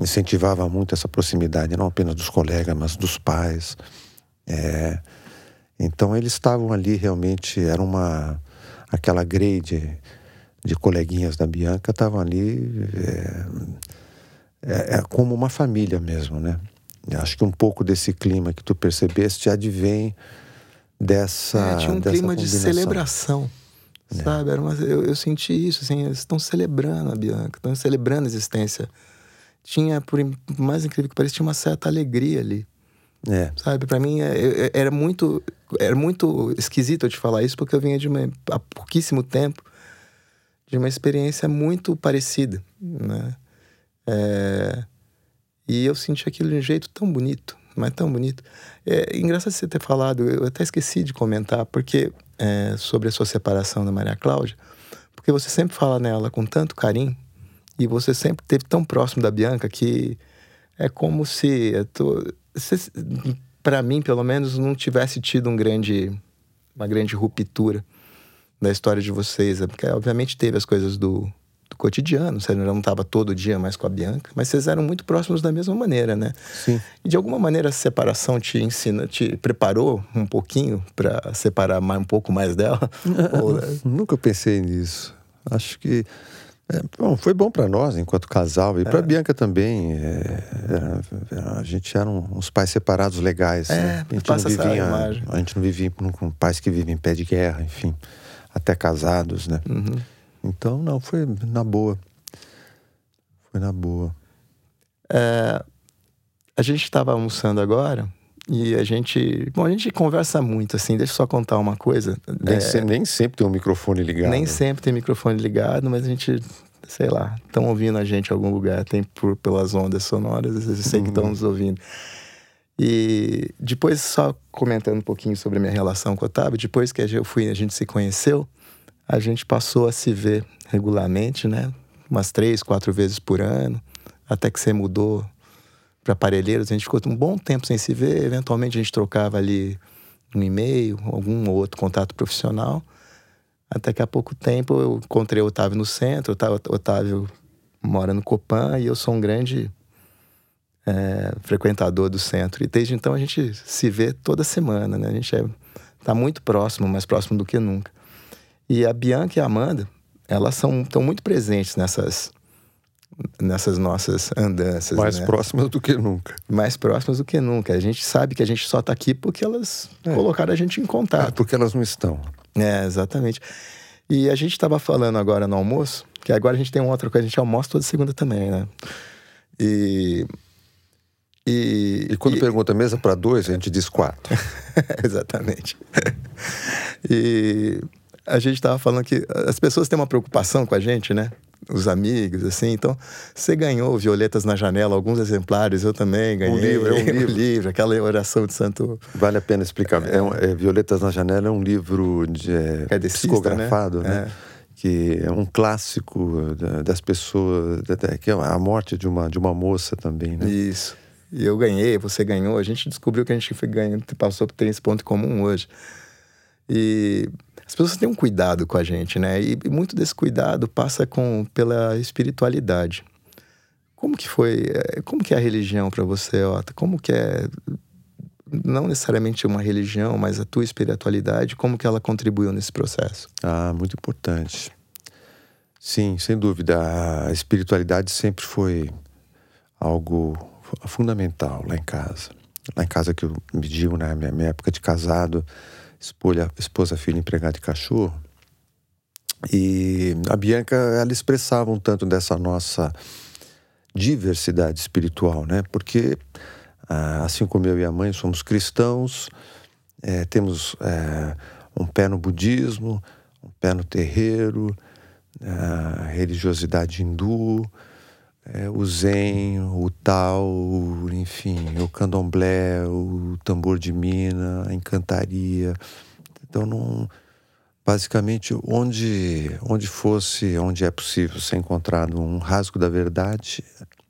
incentivava muito essa proximidade, não apenas dos colegas, mas dos pais. É, então eles estavam ali realmente, era uma aquela grade de coleguinhas da Bianca estavam ali é, é, é, como uma família mesmo, né? Acho que um pouco desse clima que tu percebeste advém dessa. É,
tinha um
clima
de celebração. É. Sabe? Uma, eu, eu senti isso, assim, eles estão celebrando a Bianca, estão celebrando a existência. Tinha, por mais incrível que pareça, tinha uma certa alegria ali.
É.
Sabe, para mim é, é, era muito era muito esquisito eu te falar isso porque eu vinha de uma há pouquíssimo tempo de uma experiência muito parecida, né? É, e eu senti aquilo de um jeito tão bonito, mas tão bonito. É engraçado você ter falado, eu até esqueci de comentar porque é, sobre a sua separação da Maria Cláudia, porque você sempre fala nela com tanto carinho e você sempre esteve tão próximo da Bianca que é como se para mim, pelo menos, não tivesse tido um grande, uma grande ruptura da história de vocês. É porque, obviamente, teve as coisas do, do cotidiano, você não estava todo dia mais com a Bianca, mas vocês eram muito próximos da mesma maneira, né?
Sim.
E de alguma maneira a separação te ensina, te preparou um pouquinho para separar mais, um pouco mais dela?
Ou... Nunca pensei nisso. Acho que é, bom, foi bom para nós enquanto casal e é. para Bianca também. É, a gente eram uns pais separados legais.
É,
né?
a, gente não vivia,
a gente não vivia com pais que vivem em pé de guerra, enfim, até casados, né?
Uhum.
Então, não, foi na boa. Foi na boa.
É, a gente estava almoçando agora e a gente. Bom, a gente conversa muito, assim. Deixa eu só contar uma coisa.
Nem, é, se, nem sempre tem um microfone ligado.
Nem sempre tem microfone ligado, mas a gente, sei lá, estão ouvindo a gente em algum lugar, tem por, pelas ondas sonoras, eu sei que estão uhum. nos ouvindo. E depois, só comentando um pouquinho sobre a minha relação com o Otávio, depois que eu fui, a gente se conheceu, a gente passou a se ver regularmente, né? Umas três, quatro vezes por ano, até que você mudou para aparelheiros. A gente ficou um bom tempo sem se ver. Eventualmente a gente trocava ali um e-mail, algum ou outro contato profissional. Até que há pouco tempo eu encontrei o Otávio no centro. O Otávio mora no Copan e eu sou um grande é, frequentador do centro. E desde então a gente se vê toda semana, né? A gente está é, tá muito próximo, mais próximo do que nunca. E a Bianca e a Amanda, elas são, estão muito presentes nessas nessas nossas andanças.
Mais
né?
próximas do que nunca.
Mais próximas do que nunca. A gente sabe que a gente só está aqui porque elas é. colocaram a gente em contato. É,
porque elas não estão.
É, exatamente. E a gente estava falando agora no almoço, que agora a gente tem uma outra coisa, a gente almoça toda segunda também, né? E.
E, e quando e... pergunta mesa para dois, a gente diz quatro.
exatamente. e a gente estava falando que as pessoas têm uma preocupação com a gente, né? os amigos, assim. Então, você ganhou Violetas na Janela, alguns exemplares, eu também ganhei.
Um livro, é um livro.
livro aquela oração de Santo.
Vale a pena explicar. É. É um, é, Violetas na Janela é um livro de, é,
né?
psicografado, né? né? Que é um clássico das pessoas, que é a morte de uma, de uma moça também, né?
Isso. E eu ganhei, você ganhou. A gente descobriu que a gente foi ganhando, passou por esse ponto comum hoje. E as pessoas têm um cuidado com a gente, né? E muito desse cuidado passa com pela espiritualidade. Como que foi? Eh, como que é a religião para você, Ota? Como que é não necessariamente uma religião, mas a tua espiritualidade, como que ela contribuiu nesse processo?
Ah, muito importante. Sim, sem dúvida. A espiritualidade sempre foi algo fundamental lá em casa. Lá em casa que eu me digo, né, minha, minha época de casado, esposa, esposa filho, empregado de cachorro, E a Bianca, ela expressava um tanto dessa nossa diversidade espiritual, né? Porque, ah, assim como eu e a mãe somos cristãos, é, temos é, um pé no budismo, um pé no terreiro, a religiosidade hindu, é, o zen, o tal, enfim, o candomblé, o tambor de mina, a encantaria. Então, não, basicamente, onde, onde fosse, onde é possível ser encontrado um rasgo da verdade,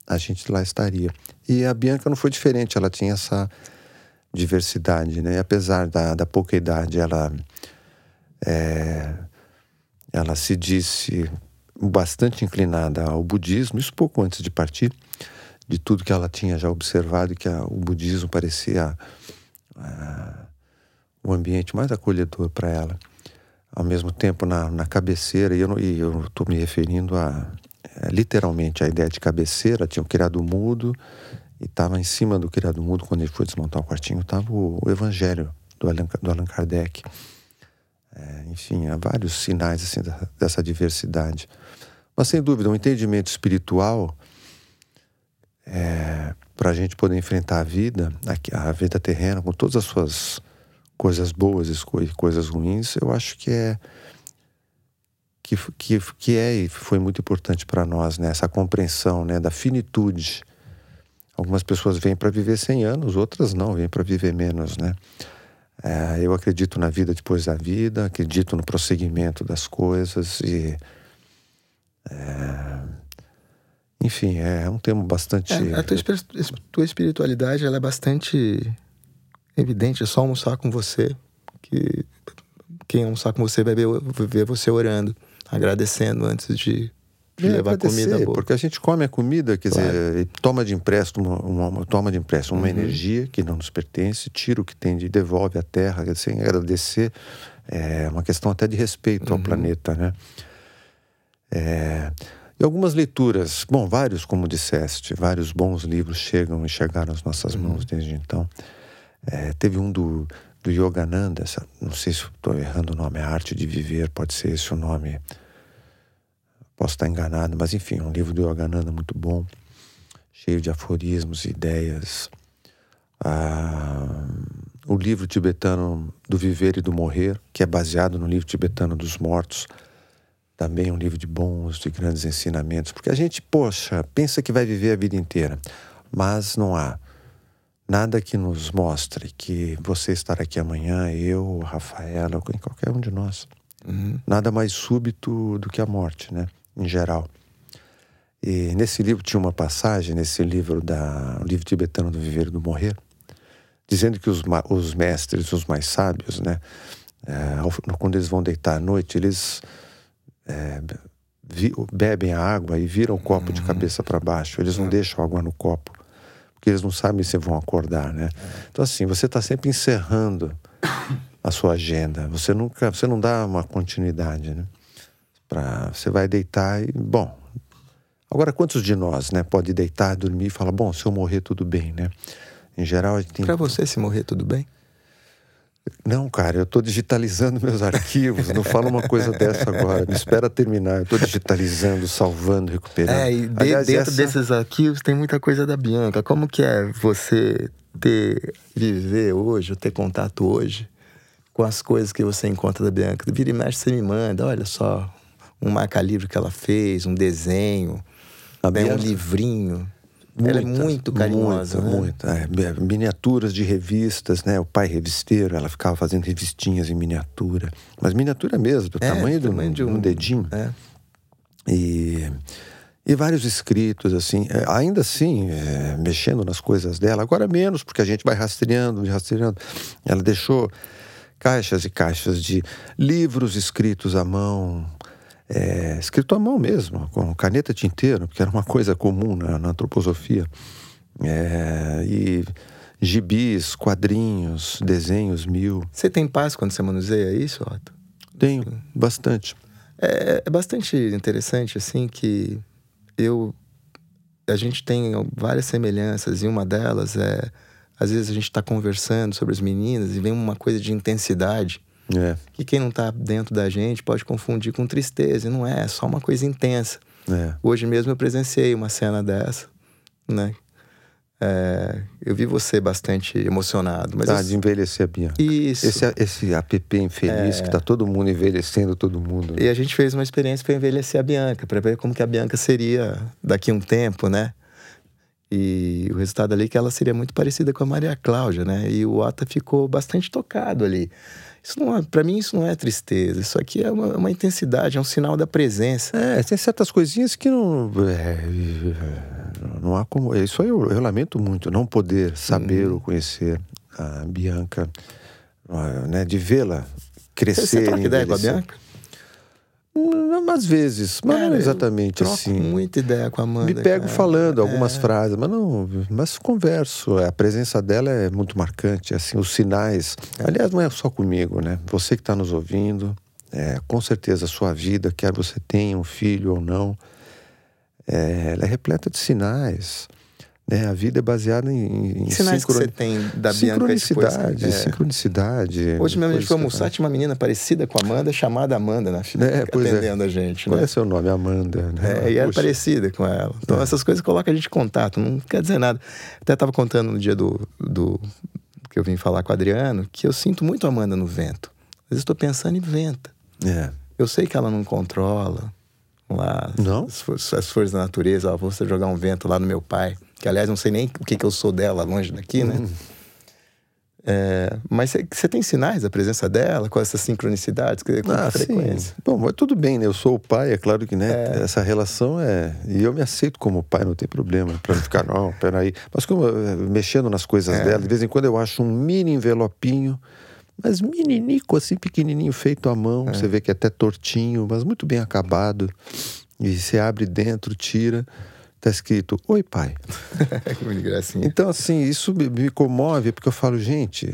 a gente lá estaria. E a Bianca não foi diferente, ela tinha essa diversidade, né? apesar da, da pouca idade, ela, é, ela se disse bastante inclinada ao budismo, isso pouco antes de partir, de tudo que ela tinha já observado, que a, o budismo parecia a, o ambiente mais acolhedor para ela. Ao mesmo tempo, na, na cabeceira, e eu estou me referindo a, é, literalmente, a ideia de cabeceira, tinha o criado mudo, e estava em cima do criado mudo, quando ele foi desmontar o quartinho, estava o, o, Evangelho do Allan, do Allan Kardec. É, enfim, há vários sinais assim, da, dessa diversidade. Mas, sem dúvida, um entendimento espiritual é, para a gente poder enfrentar a vida, a, vida terrena, com todas as suas coisas boas e coisas ruins, eu acho que é que, que, que é e foi muito importante para nós, né? essa compreensão né? da finitude Algumas pessoas vêm para viver 100 anos, outras não, vêm para viver menos, né? É, eu acredito na vida depois da vida, acredito no prosseguimento das coisas e. É, enfim, é um tema bastante.
É, a tua, tua espiritualidade ela é bastante evidente, é só almoçar com você. Que quem almoçar com você vai ver, vai ver você orando, agradecendo antes de de é, levar comida boa.
Porque a gente come a comida, quer claro. dizer, toma de empréstimo uma, uma, toma de empréstimo uma uhum. energia que não nos pertence, tira o que tem de devolve à terra, sem agradecer. É uma questão até de respeito uhum. ao planeta, né? É, e algumas leituras, bom, vários, como disseste, vários bons livros chegam e chegaram às nossas uhum. mãos desde então. É, teve um do, do Yogananda, não sei se estou errando o nome, A Arte de Viver, pode ser esse o nome Posso estar enganado, mas enfim, um livro do Yogananda muito bom, cheio de aforismos e ideias. Ah, o livro tibetano do Viver e do Morrer, que é baseado no livro tibetano dos Mortos, também um livro de bons, de grandes ensinamentos, porque a gente, poxa, pensa que vai viver a vida inteira, mas não há nada que nos mostre que você estar aqui amanhã, eu, Rafaela, qualquer um de nós, uhum. nada mais súbito do que a morte, né? em geral. E nesse livro tinha uma passagem, nesse livro da o livro tibetano do Viver e do Morrer, dizendo que os, os mestres, os mais sábios, né, é, quando eles vão deitar à noite, eles é, vi, bebem a água e viram o copo uhum. de cabeça para baixo. Eles não uhum. deixam água no copo, porque eles não sabem se vão acordar, né? Então assim, você está sempre encerrando a sua agenda. Você nunca, você não dá uma continuidade, né? Pra, você vai deitar e, bom. Agora, quantos de nós, né, pode deitar, dormir e falar, bom, se eu morrer, tudo bem, né? Em geral, a gente tem.
Pra você, se morrer, tudo bem?
Não, cara, eu estou digitalizando meus arquivos. não fala uma coisa dessa agora. Me espera terminar. Eu estou digitalizando, salvando, recuperando.
É, e de, Aliás, dentro essa... desses arquivos tem muita coisa da Bianca. Como que é você ter viver hoje, ter contato hoje com as coisas que você encontra da Bianca? Vira e mexe, você me manda. Olha só, um marca-livro que ela fez, um desenho, né, um livrinho. Ela é muito carinhosa.
Muito,
né?
muito. É, miniaturas de revistas, né? O pai revisteiro, ela ficava fazendo revistinhas em miniatura. Mas miniatura mesmo, do é, tamanho, do, tamanho de um, um dedinho. É. E, e vários escritos, assim. É, ainda assim, é, mexendo nas coisas dela. Agora menos, porque a gente vai rastreando, rastreando. Ela deixou caixas e caixas de livros escritos à mão, é, escrito à mão mesmo, com caneta tinteiro, porque era uma coisa comum na, na antroposofia. É, e gibis, quadrinhos, desenhos mil.
Você tem paz quando você manuseia isso, Otto?
Tenho, bastante.
É, é bastante interessante, assim, que eu. A gente tem várias semelhanças, e uma delas é. Às vezes a gente está conversando sobre as meninas e vem uma coisa de intensidade
É.
Que quem não está dentro da gente pode confundir com tristeza. E não é, é só uma coisa intensa.
É.
Hoje mesmo eu presenciei uma cena dessa, né? É, eu vi você bastante emocionado. Mas
Tá,
eu-
de envelhecer a Bianca.
Isso.
Esse, esse app infeliz que tá todo mundo envelhecendo todo mundo. né?
E a gente fez uma experiência para envelhecer a Bianca, para ver como que a Bianca seria daqui a um tempo, né? E o resultado ali é que ela seria muito parecida com a Maria Cláudia, né? E o Ota ficou bastante tocado ali. Isso não é, para mim isso não é tristeza, isso aqui é uma, uma intensidade, é um sinal da presença.
É, tem certas coisinhas que não. é, não há como. Isso aí eu, eu lamento muito, não poder saber
Uhum.
ou conhecer a Bianca, ah, né, de vê-la crescer.
você troca ideia com a. Bianca?
Hum, Às vezes, mas
Cara,
não exatamente assim.
muita ideia com a Amanda.
Me pego
cara.
falando algumas
É.
frases, mas não, mas converso. A presença dela é muito marcante, assim, os sinais. Aliás, não é só comigo, né? Você que está nos ouvindo, é, com certeza a sua vida, quer você tenha um filho ou não, é, ela é repleta de sinais. Né? A vida é baseada em, em
Que sinais que você tem da Bianca depois?
sincronicidade,
É.
sincronicidade.
Hoje mesmo a gente foi almoçar, tinha uma menina parecida com a Amanda, chamada Amanda, na filha,
É, pois é.
atendendo a gente,
Qual
né?
é seu nome? Amanda, né?
É, e era
Poxa.
parecida com ela. Então
É.
essas coisas colocam a gente em contato, não quer dizer nada. Até estava contando no dia do, do que eu vim falar com o Adriano, que eu sinto muito a Amanda no vento. Às vezes estou pensando em venta.
É.
Eu sei que ela não controla lá
Não?
As, forças, as forças da natureza. Ó, vou você jogar um vento lá no meu pai. Que, aliás, não sei nem o que, que eu sou dela longe daqui, né?
Hum.
É, mas você tem sinais da presença dela com essas sincronicidades, com
Ah,
frequência?
sim. Bom, mas tudo bem, né? Eu sou o pai, é claro que, né? Essa relação é. E eu me aceito como pai, não tem problema. Pra não ficar, não, peraí. Mas como eh, mexendo nas coisas
É.
dela, de vez em quando eu acho um mini envelopinho, mas meninico, assim, pequenininho, feito à mão. Você vê que é até tortinho, mas muito bem acabado. E você abre dentro, tira, tá escrito: Oi, pai.
que gracinha.
Então, assim, isso me, me comove, porque eu falo, gente,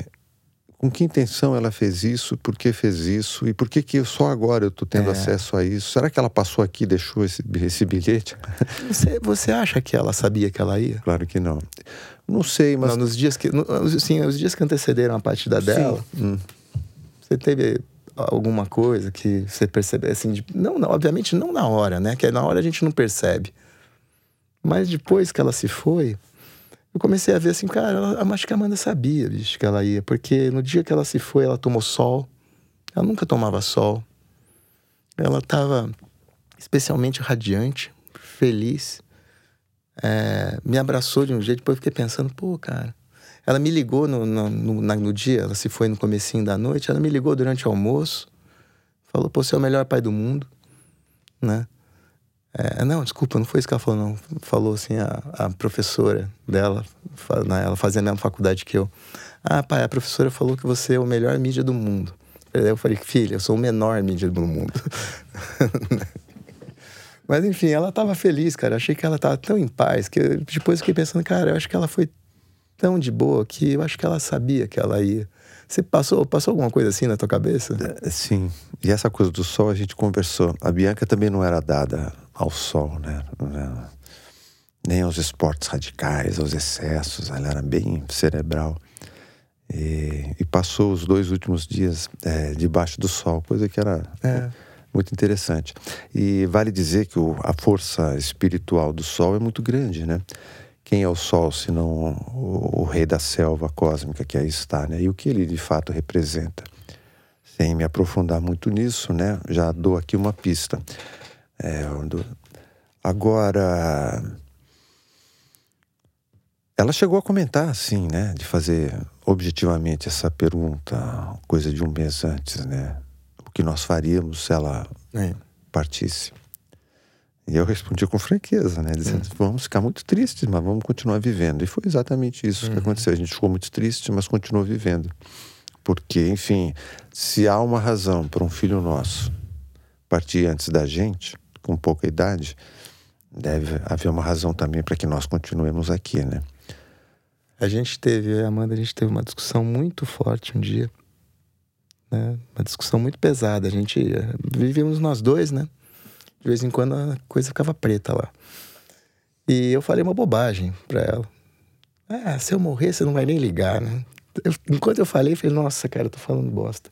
com que intenção ela fez isso, por que fez isso, e por que, que eu- só agora eu tô tendo
É.
acesso a isso? Será que ela passou aqui e deixou esse, esse bilhete?
Você, você acha que ela sabia que ela ia?
claro que não. Não sei, mas.
Não, nos dias que, no, sim, os dias que antecederam a partida dela,
Hum.
você teve alguma coisa que você percebeu assim, de- não, não, obviamente não na hora, né? Que na hora a gente não percebe. Mas depois que ela se foi, eu comecei a ver assim, cara, ela, acho que a Amanda sabia, bicho, que ela ia, porque no dia que ela se foi, ela tomou sol. Ela nunca tomava sol. Ela estava especialmente radiante, feliz. É, me abraçou de um jeito, depois eu fiquei pensando, pô, cara. Ela me ligou no, no, no, no dia, ela se foi no comecinho da noite, ela me ligou durante o almoço, falou, pô, você é o melhor pai do mundo, né? É, não, desculpa, não foi isso que ela falou, não. Falou assim a, a professora dela, né, ela fazia a mesma faculdade que eu. Ah, pai, a professora falou que você é o melhor mídia do mundo. Aí eu falei, filha, eu sou o menor mídia do mundo. Mas enfim, ela tava feliz, cara. Eu achei que ela tava tão em paz que eu, depois fiquei pensando, cara, eu acho que ela foi tão de boa que eu acho que ela sabia que ela ia. Você passou, passou alguma coisa assim na tua cabeça?
É, Sim. E essa coisa do sol a gente conversou. A Bianca também não era dada ao sol, né? Não- Nem aos esportes radicais, aos excessos. Ela era bem cerebral. E, e passou os dois últimos dias é, debaixo do sol, coisa que era
É.
muito interessante. E vale dizer que o- a força espiritual do sol é muito grande, né? Quem é o sol, senão o, o rei da selva cósmica que aí está, né? E o que ele de fato representa? Sem me aprofundar muito nisso, né? Já dou aqui uma pista. É, Agora, ela chegou a comentar, assim, né? De fazer objetivamente essa pergunta, coisa de um mês antes, né? O que nós faríamos se ela
É.
partisse? E eu respondi com franqueza, né? Dizendo, vamos ficar muito tristes, mas vamos continuar vivendo. E foi exatamente isso que aconteceu. A gente ficou muito triste, mas continuou vivendo. Porque, enfim, se há uma razão para um filho nosso partir antes da gente, com pouca idade, deve haver uma razão também para que nós continuemos aqui, né?
A gente teve, Amanda, a gente teve uma discussão muito forte um dia. Né? Uma discussão muito pesada. A gente eh, vivíamos nós dois, né? De vez em quando a coisa ficava preta lá. E eu falei uma bobagem pra ela. Ah, se eu morrer, você não vai nem ligar, né? Eu- enquanto eu falei, eu falei, nossa, cara, eu tô falando bosta.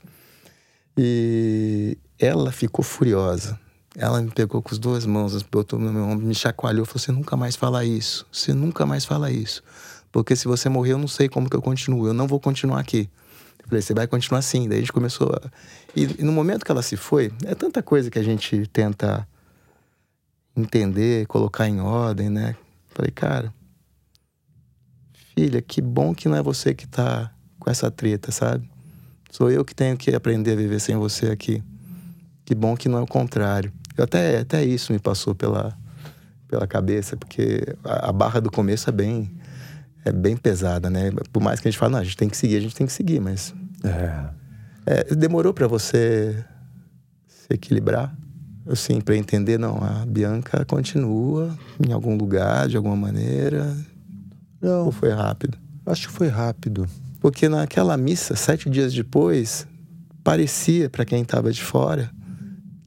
E ela ficou furiosa. Ela me pegou com as duas mãos, botou no meu ombro, me chacoalhou, falou: Você nunca mais fala isso, você nunca mais fala isso. Porque se você morrer, eu não sei como que eu continuo, eu não vou continuar aqui. Eu falei: Você vai continuar assim. Daí a gente começou. A... E, e no momento que ela se foi, é tanta coisa que a gente tenta entender, colocar em ordem, né? Falei, cara, filha, que bom que não é você que tá com essa treta, sabe? Sou eu que tenho que aprender a viver sem você aqui. Que bom que não é o contrário. Eu até, até isso me passou pela, pela cabeça, porque a, a barra do começo é bem, é bem pesada, né? Por mais que a gente fale, não, a gente tem que seguir, a gente tem que seguir, mas. É. É, demorou para você se equilibrar? Assim, para entender, não, a Bianca continua em algum lugar, de alguma maneira.
Não.
Ou foi rápido?
Acho que foi rápido.
Porque naquela missa, sete dias depois, parecia para quem estava de fora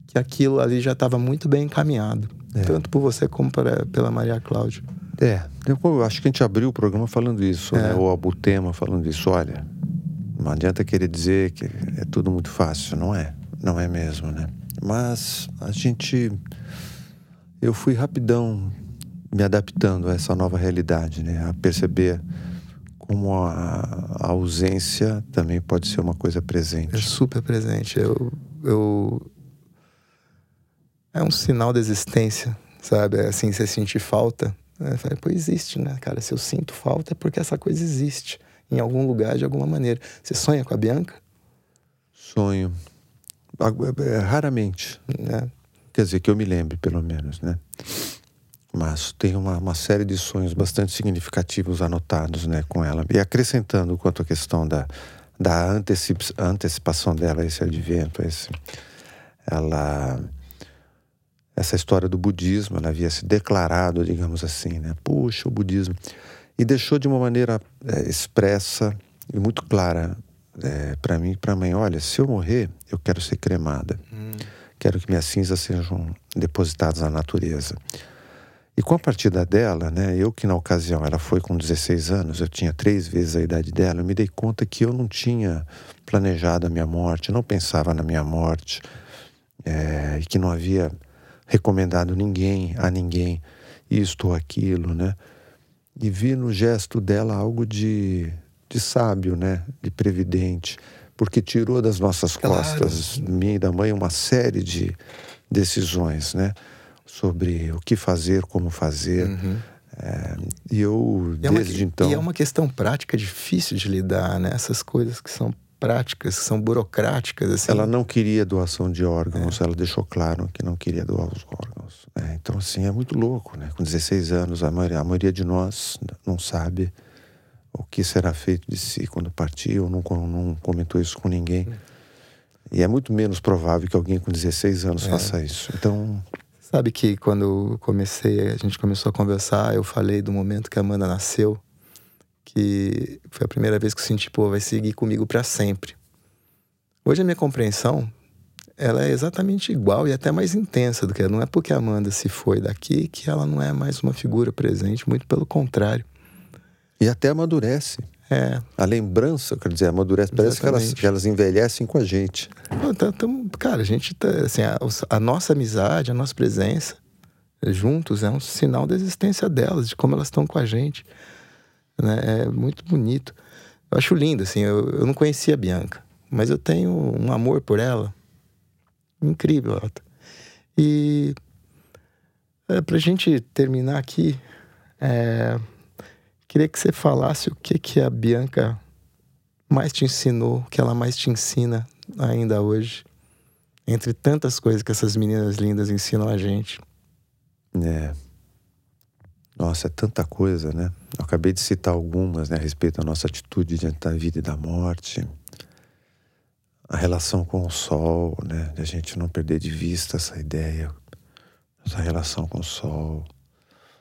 que aquilo ali já estava muito bem encaminhado. É. Tanto por você como pra, pela Maria Cláudia.
É, eu acho que a gente abriu o programa falando isso, é. né? ou Abutema falando isso. Olha, não adianta querer dizer que é tudo muito fácil, não é? Não é mesmo, né? Mas a gente. Eu fui rapidão me adaptando a essa nova realidade, né? A perceber como a, a ausência também pode ser uma coisa presente.
É super presente. Eu, eu é um sinal da existência, sabe? É assim, você sentir falta. Né? Fala, Pô, existe, né, cara? Se eu sinto falta é porque essa coisa existe em algum lugar, de alguma maneira. Você sonha com a Bianca?
Sonho. É, raramente. Né? Quer dizer, que eu me lembre, pelo menos, né? Mas tem uma, uma série de sonhos bastante significativos anotados né, com ela. E acrescentando quanto à questão da, da antecip, antecipação dela, esse advento, esse, ela essa história do budismo, ela havia se declarado, digamos assim, né? Puxa, o budismo. E deixou de uma maneira é, expressa e muito clara é, para mim e para a mãe: olha, se eu morrer, eu quero ser cremada. Hum. Quero que minhas cinzas sejam depositadas na natureza. E com a partida dela, né, eu que na ocasião ela foi com 16 anos, eu tinha três vezes a idade dela, eu me dei conta que eu não tinha planejado a minha morte, não pensava na minha morte, é, e que não havia recomendado ninguém a ninguém isto ou aquilo, né? E vi no gesto dela algo de, de sábio, né? De previdente, porque tirou das nossas claro. costas, minha e da mãe, uma série de decisões, né? Sobre o que fazer, como fazer. Uhum. É, e eu, e desde
é uma,
então.
E é uma questão prática difícil de lidar, né? Essas coisas que são práticas, que são burocráticas. Assim.
Ela não queria doação de órgãos, é. ela deixou claro que não queria doar os órgãos. Né? Então, assim, é muito louco, né? Com 16 anos, a maioria, a maioria de nós não sabe o que será feito de si quando partir, ou não, não comentou isso com ninguém. E é muito menos provável que alguém com 16 anos é. faça isso. Então.
Sabe que quando comecei, a gente começou a conversar, eu falei do momento que a Amanda nasceu que foi a primeira vez que eu senti, pô, vai seguir comigo para sempre. Hoje a minha compreensão, ela é exatamente igual e até mais intensa do que não é porque a Amanda se foi daqui que ela não é mais uma figura presente, muito pelo contrário.
E até amadurece.
É.
A lembrança, quer dizer, amadurece, parece que elas, que elas envelhecem com a gente.
Então, cara, a gente tá, assim, a, a nossa amizade, a nossa presença juntos é um sinal da existência delas, de como elas estão com a gente né? É muito bonito. Eu acho lindo, assim. Eu, eu não conhecia a Bianca, mas eu tenho um amor por ela incrível. E é, pra gente terminar aqui, é, queria que você falasse o que, que a Bianca mais te ensinou, o que ela mais te ensina ainda hoje, entre tantas coisas que essas meninas lindas ensinam a gente.
É. Nossa, é tanta coisa, né? Eu acabei de citar algumas né, a respeito da nossa atitude diante da vida e da morte. A relação com o sol, né? De a gente não perder de vista essa ideia, essa relação com o sol.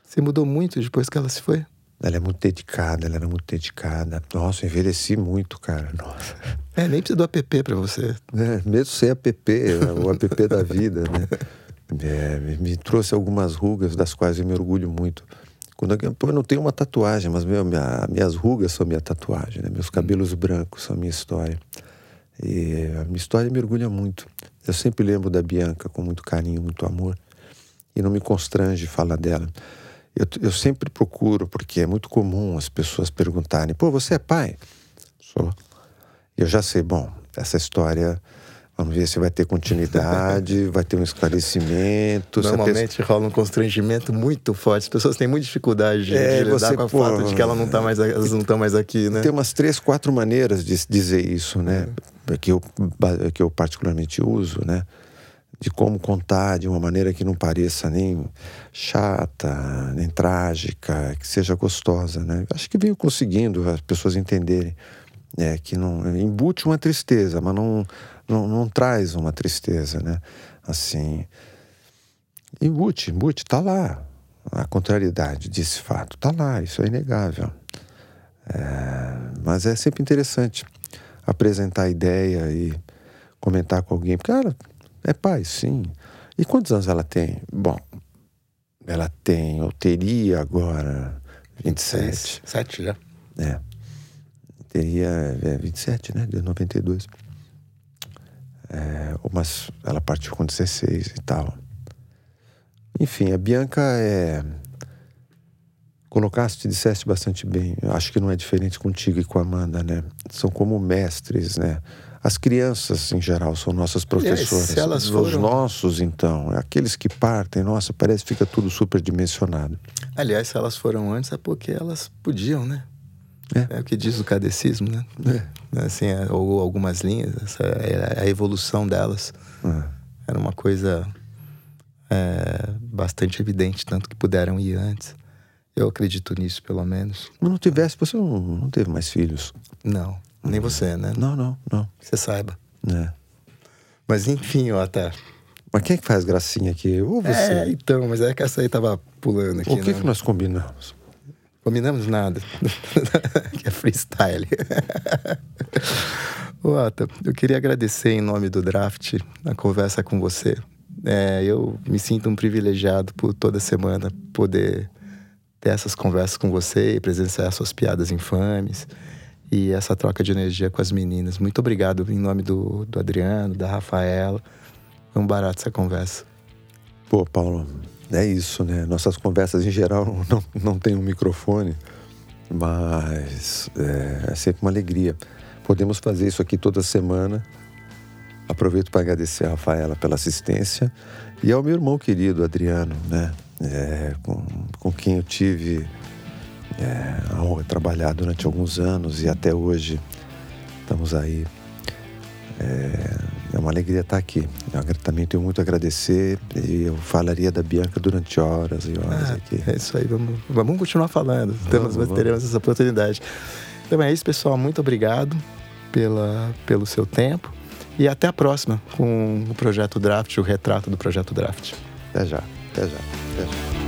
Você mudou muito depois que ela se foi?
Ela é muito dedicada, ela era muito dedicada. Nossa, envelheci muito, cara. Nossa.
É, nem precisa do app pra você.
É, mesmo sem app, o app da vida, né? É, me trouxe algumas rugas das quais eu me orgulho muito. Quando eu, pô, eu não tenho uma tatuagem, mas meu, minha, minhas rugas são minha tatuagem, né? meus cabelos brancos são minha história. E a minha história mergulha muito. Eu sempre lembro da Bianca com muito carinho, muito amor. E não me constrange falar dela. Eu, eu sempre procuro, porque é muito comum as pessoas perguntarem: pô, você é pai? Sou. Eu já sei, bom, essa história Vamos ver se vai ter continuidade, vai ter um esclarecimento.
Normalmente
pessoa...
rola um constrangimento muito forte. As pessoas têm muita dificuldade de, é, de lidar você, com o fato de que ela não tá mais, elas não estão mais aqui, né?
Tem umas três, quatro maneiras de dizer isso, né? É. Que, eu, que eu particularmente uso, né? De como contar de uma maneira que não pareça nem chata, nem trágica, que seja gostosa, né? Acho que venho conseguindo as pessoas entenderem é, que não embute uma tristeza, mas não não, não traz uma tristeza, né? Assim. E Bute, Bute, tá lá. A contrariedade desse fato tá lá, isso é inegável. É, mas é sempre interessante apresentar a ideia e comentar com alguém. Porque, cara, é pai, sim. E quantos anos ela tem? Bom, ela tem, ou teria agora 27.
7 já.
É. Teria é, 27, né? De 92. É, mas ela partiu com 16 e tal. Enfim, a Bianca é. Colocaste, disseste bastante bem. Eu acho que não é diferente contigo e com a Amanda, né? São como mestres, né? As crianças, em geral, são nossas professoras.
Aliás, elas foram...
Os nossos, então, aqueles que partem, nossa, parece que fica tudo superdimensionado.
Aliás, se elas foram antes, é porque elas podiam, né? É. é o que diz o cadecismo, né? É. Assim, é, ou algumas linhas, essa, é a evolução delas é. era uma coisa é, bastante evidente, tanto que puderam ir antes. Eu acredito nisso, pelo menos.
Mas não tivesse, você não, não teve mais filhos?
Não, nem você, né?
Não, não, não.
Você saiba.
É.
Mas enfim, ó, até.
Mas quem é que faz gracinha aqui? Ou você?
É, então, mas é que essa aí tava pulando aqui.
O que, né? que nós combinamos?
Combinamos nada. é freestyle. Ota, eu queria agradecer em nome do Draft a conversa com você. É, eu me sinto um privilegiado por toda semana poder ter essas conversas com você e presenciar suas piadas infames e essa troca de energia com as meninas. Muito obrigado em nome do, do Adriano, da Rafaela. Foi um barato essa conversa.
Pô, Paulo, é isso, né? Nossas conversas em geral não, não tem um microfone, mas é, é sempre uma alegria. Podemos fazer isso aqui toda semana. Aproveito para agradecer a Rafaela pela assistência e ao meu irmão querido Adriano, né? É, com, com quem eu tive é, a honra de trabalhar durante alguns anos e até hoje estamos aí. É, é uma alegria estar aqui. Eu também tenho muito a agradecer e eu falaria da Bianca durante horas e horas ah, aqui.
É isso aí, vamos, vamos continuar falando. Vamos, Temos, teremos essa oportunidade. Então é isso, pessoal. Muito obrigado pela, pelo seu tempo e até a próxima com o Projeto Draft, o retrato do Projeto Draft.
Até já, até já, até já.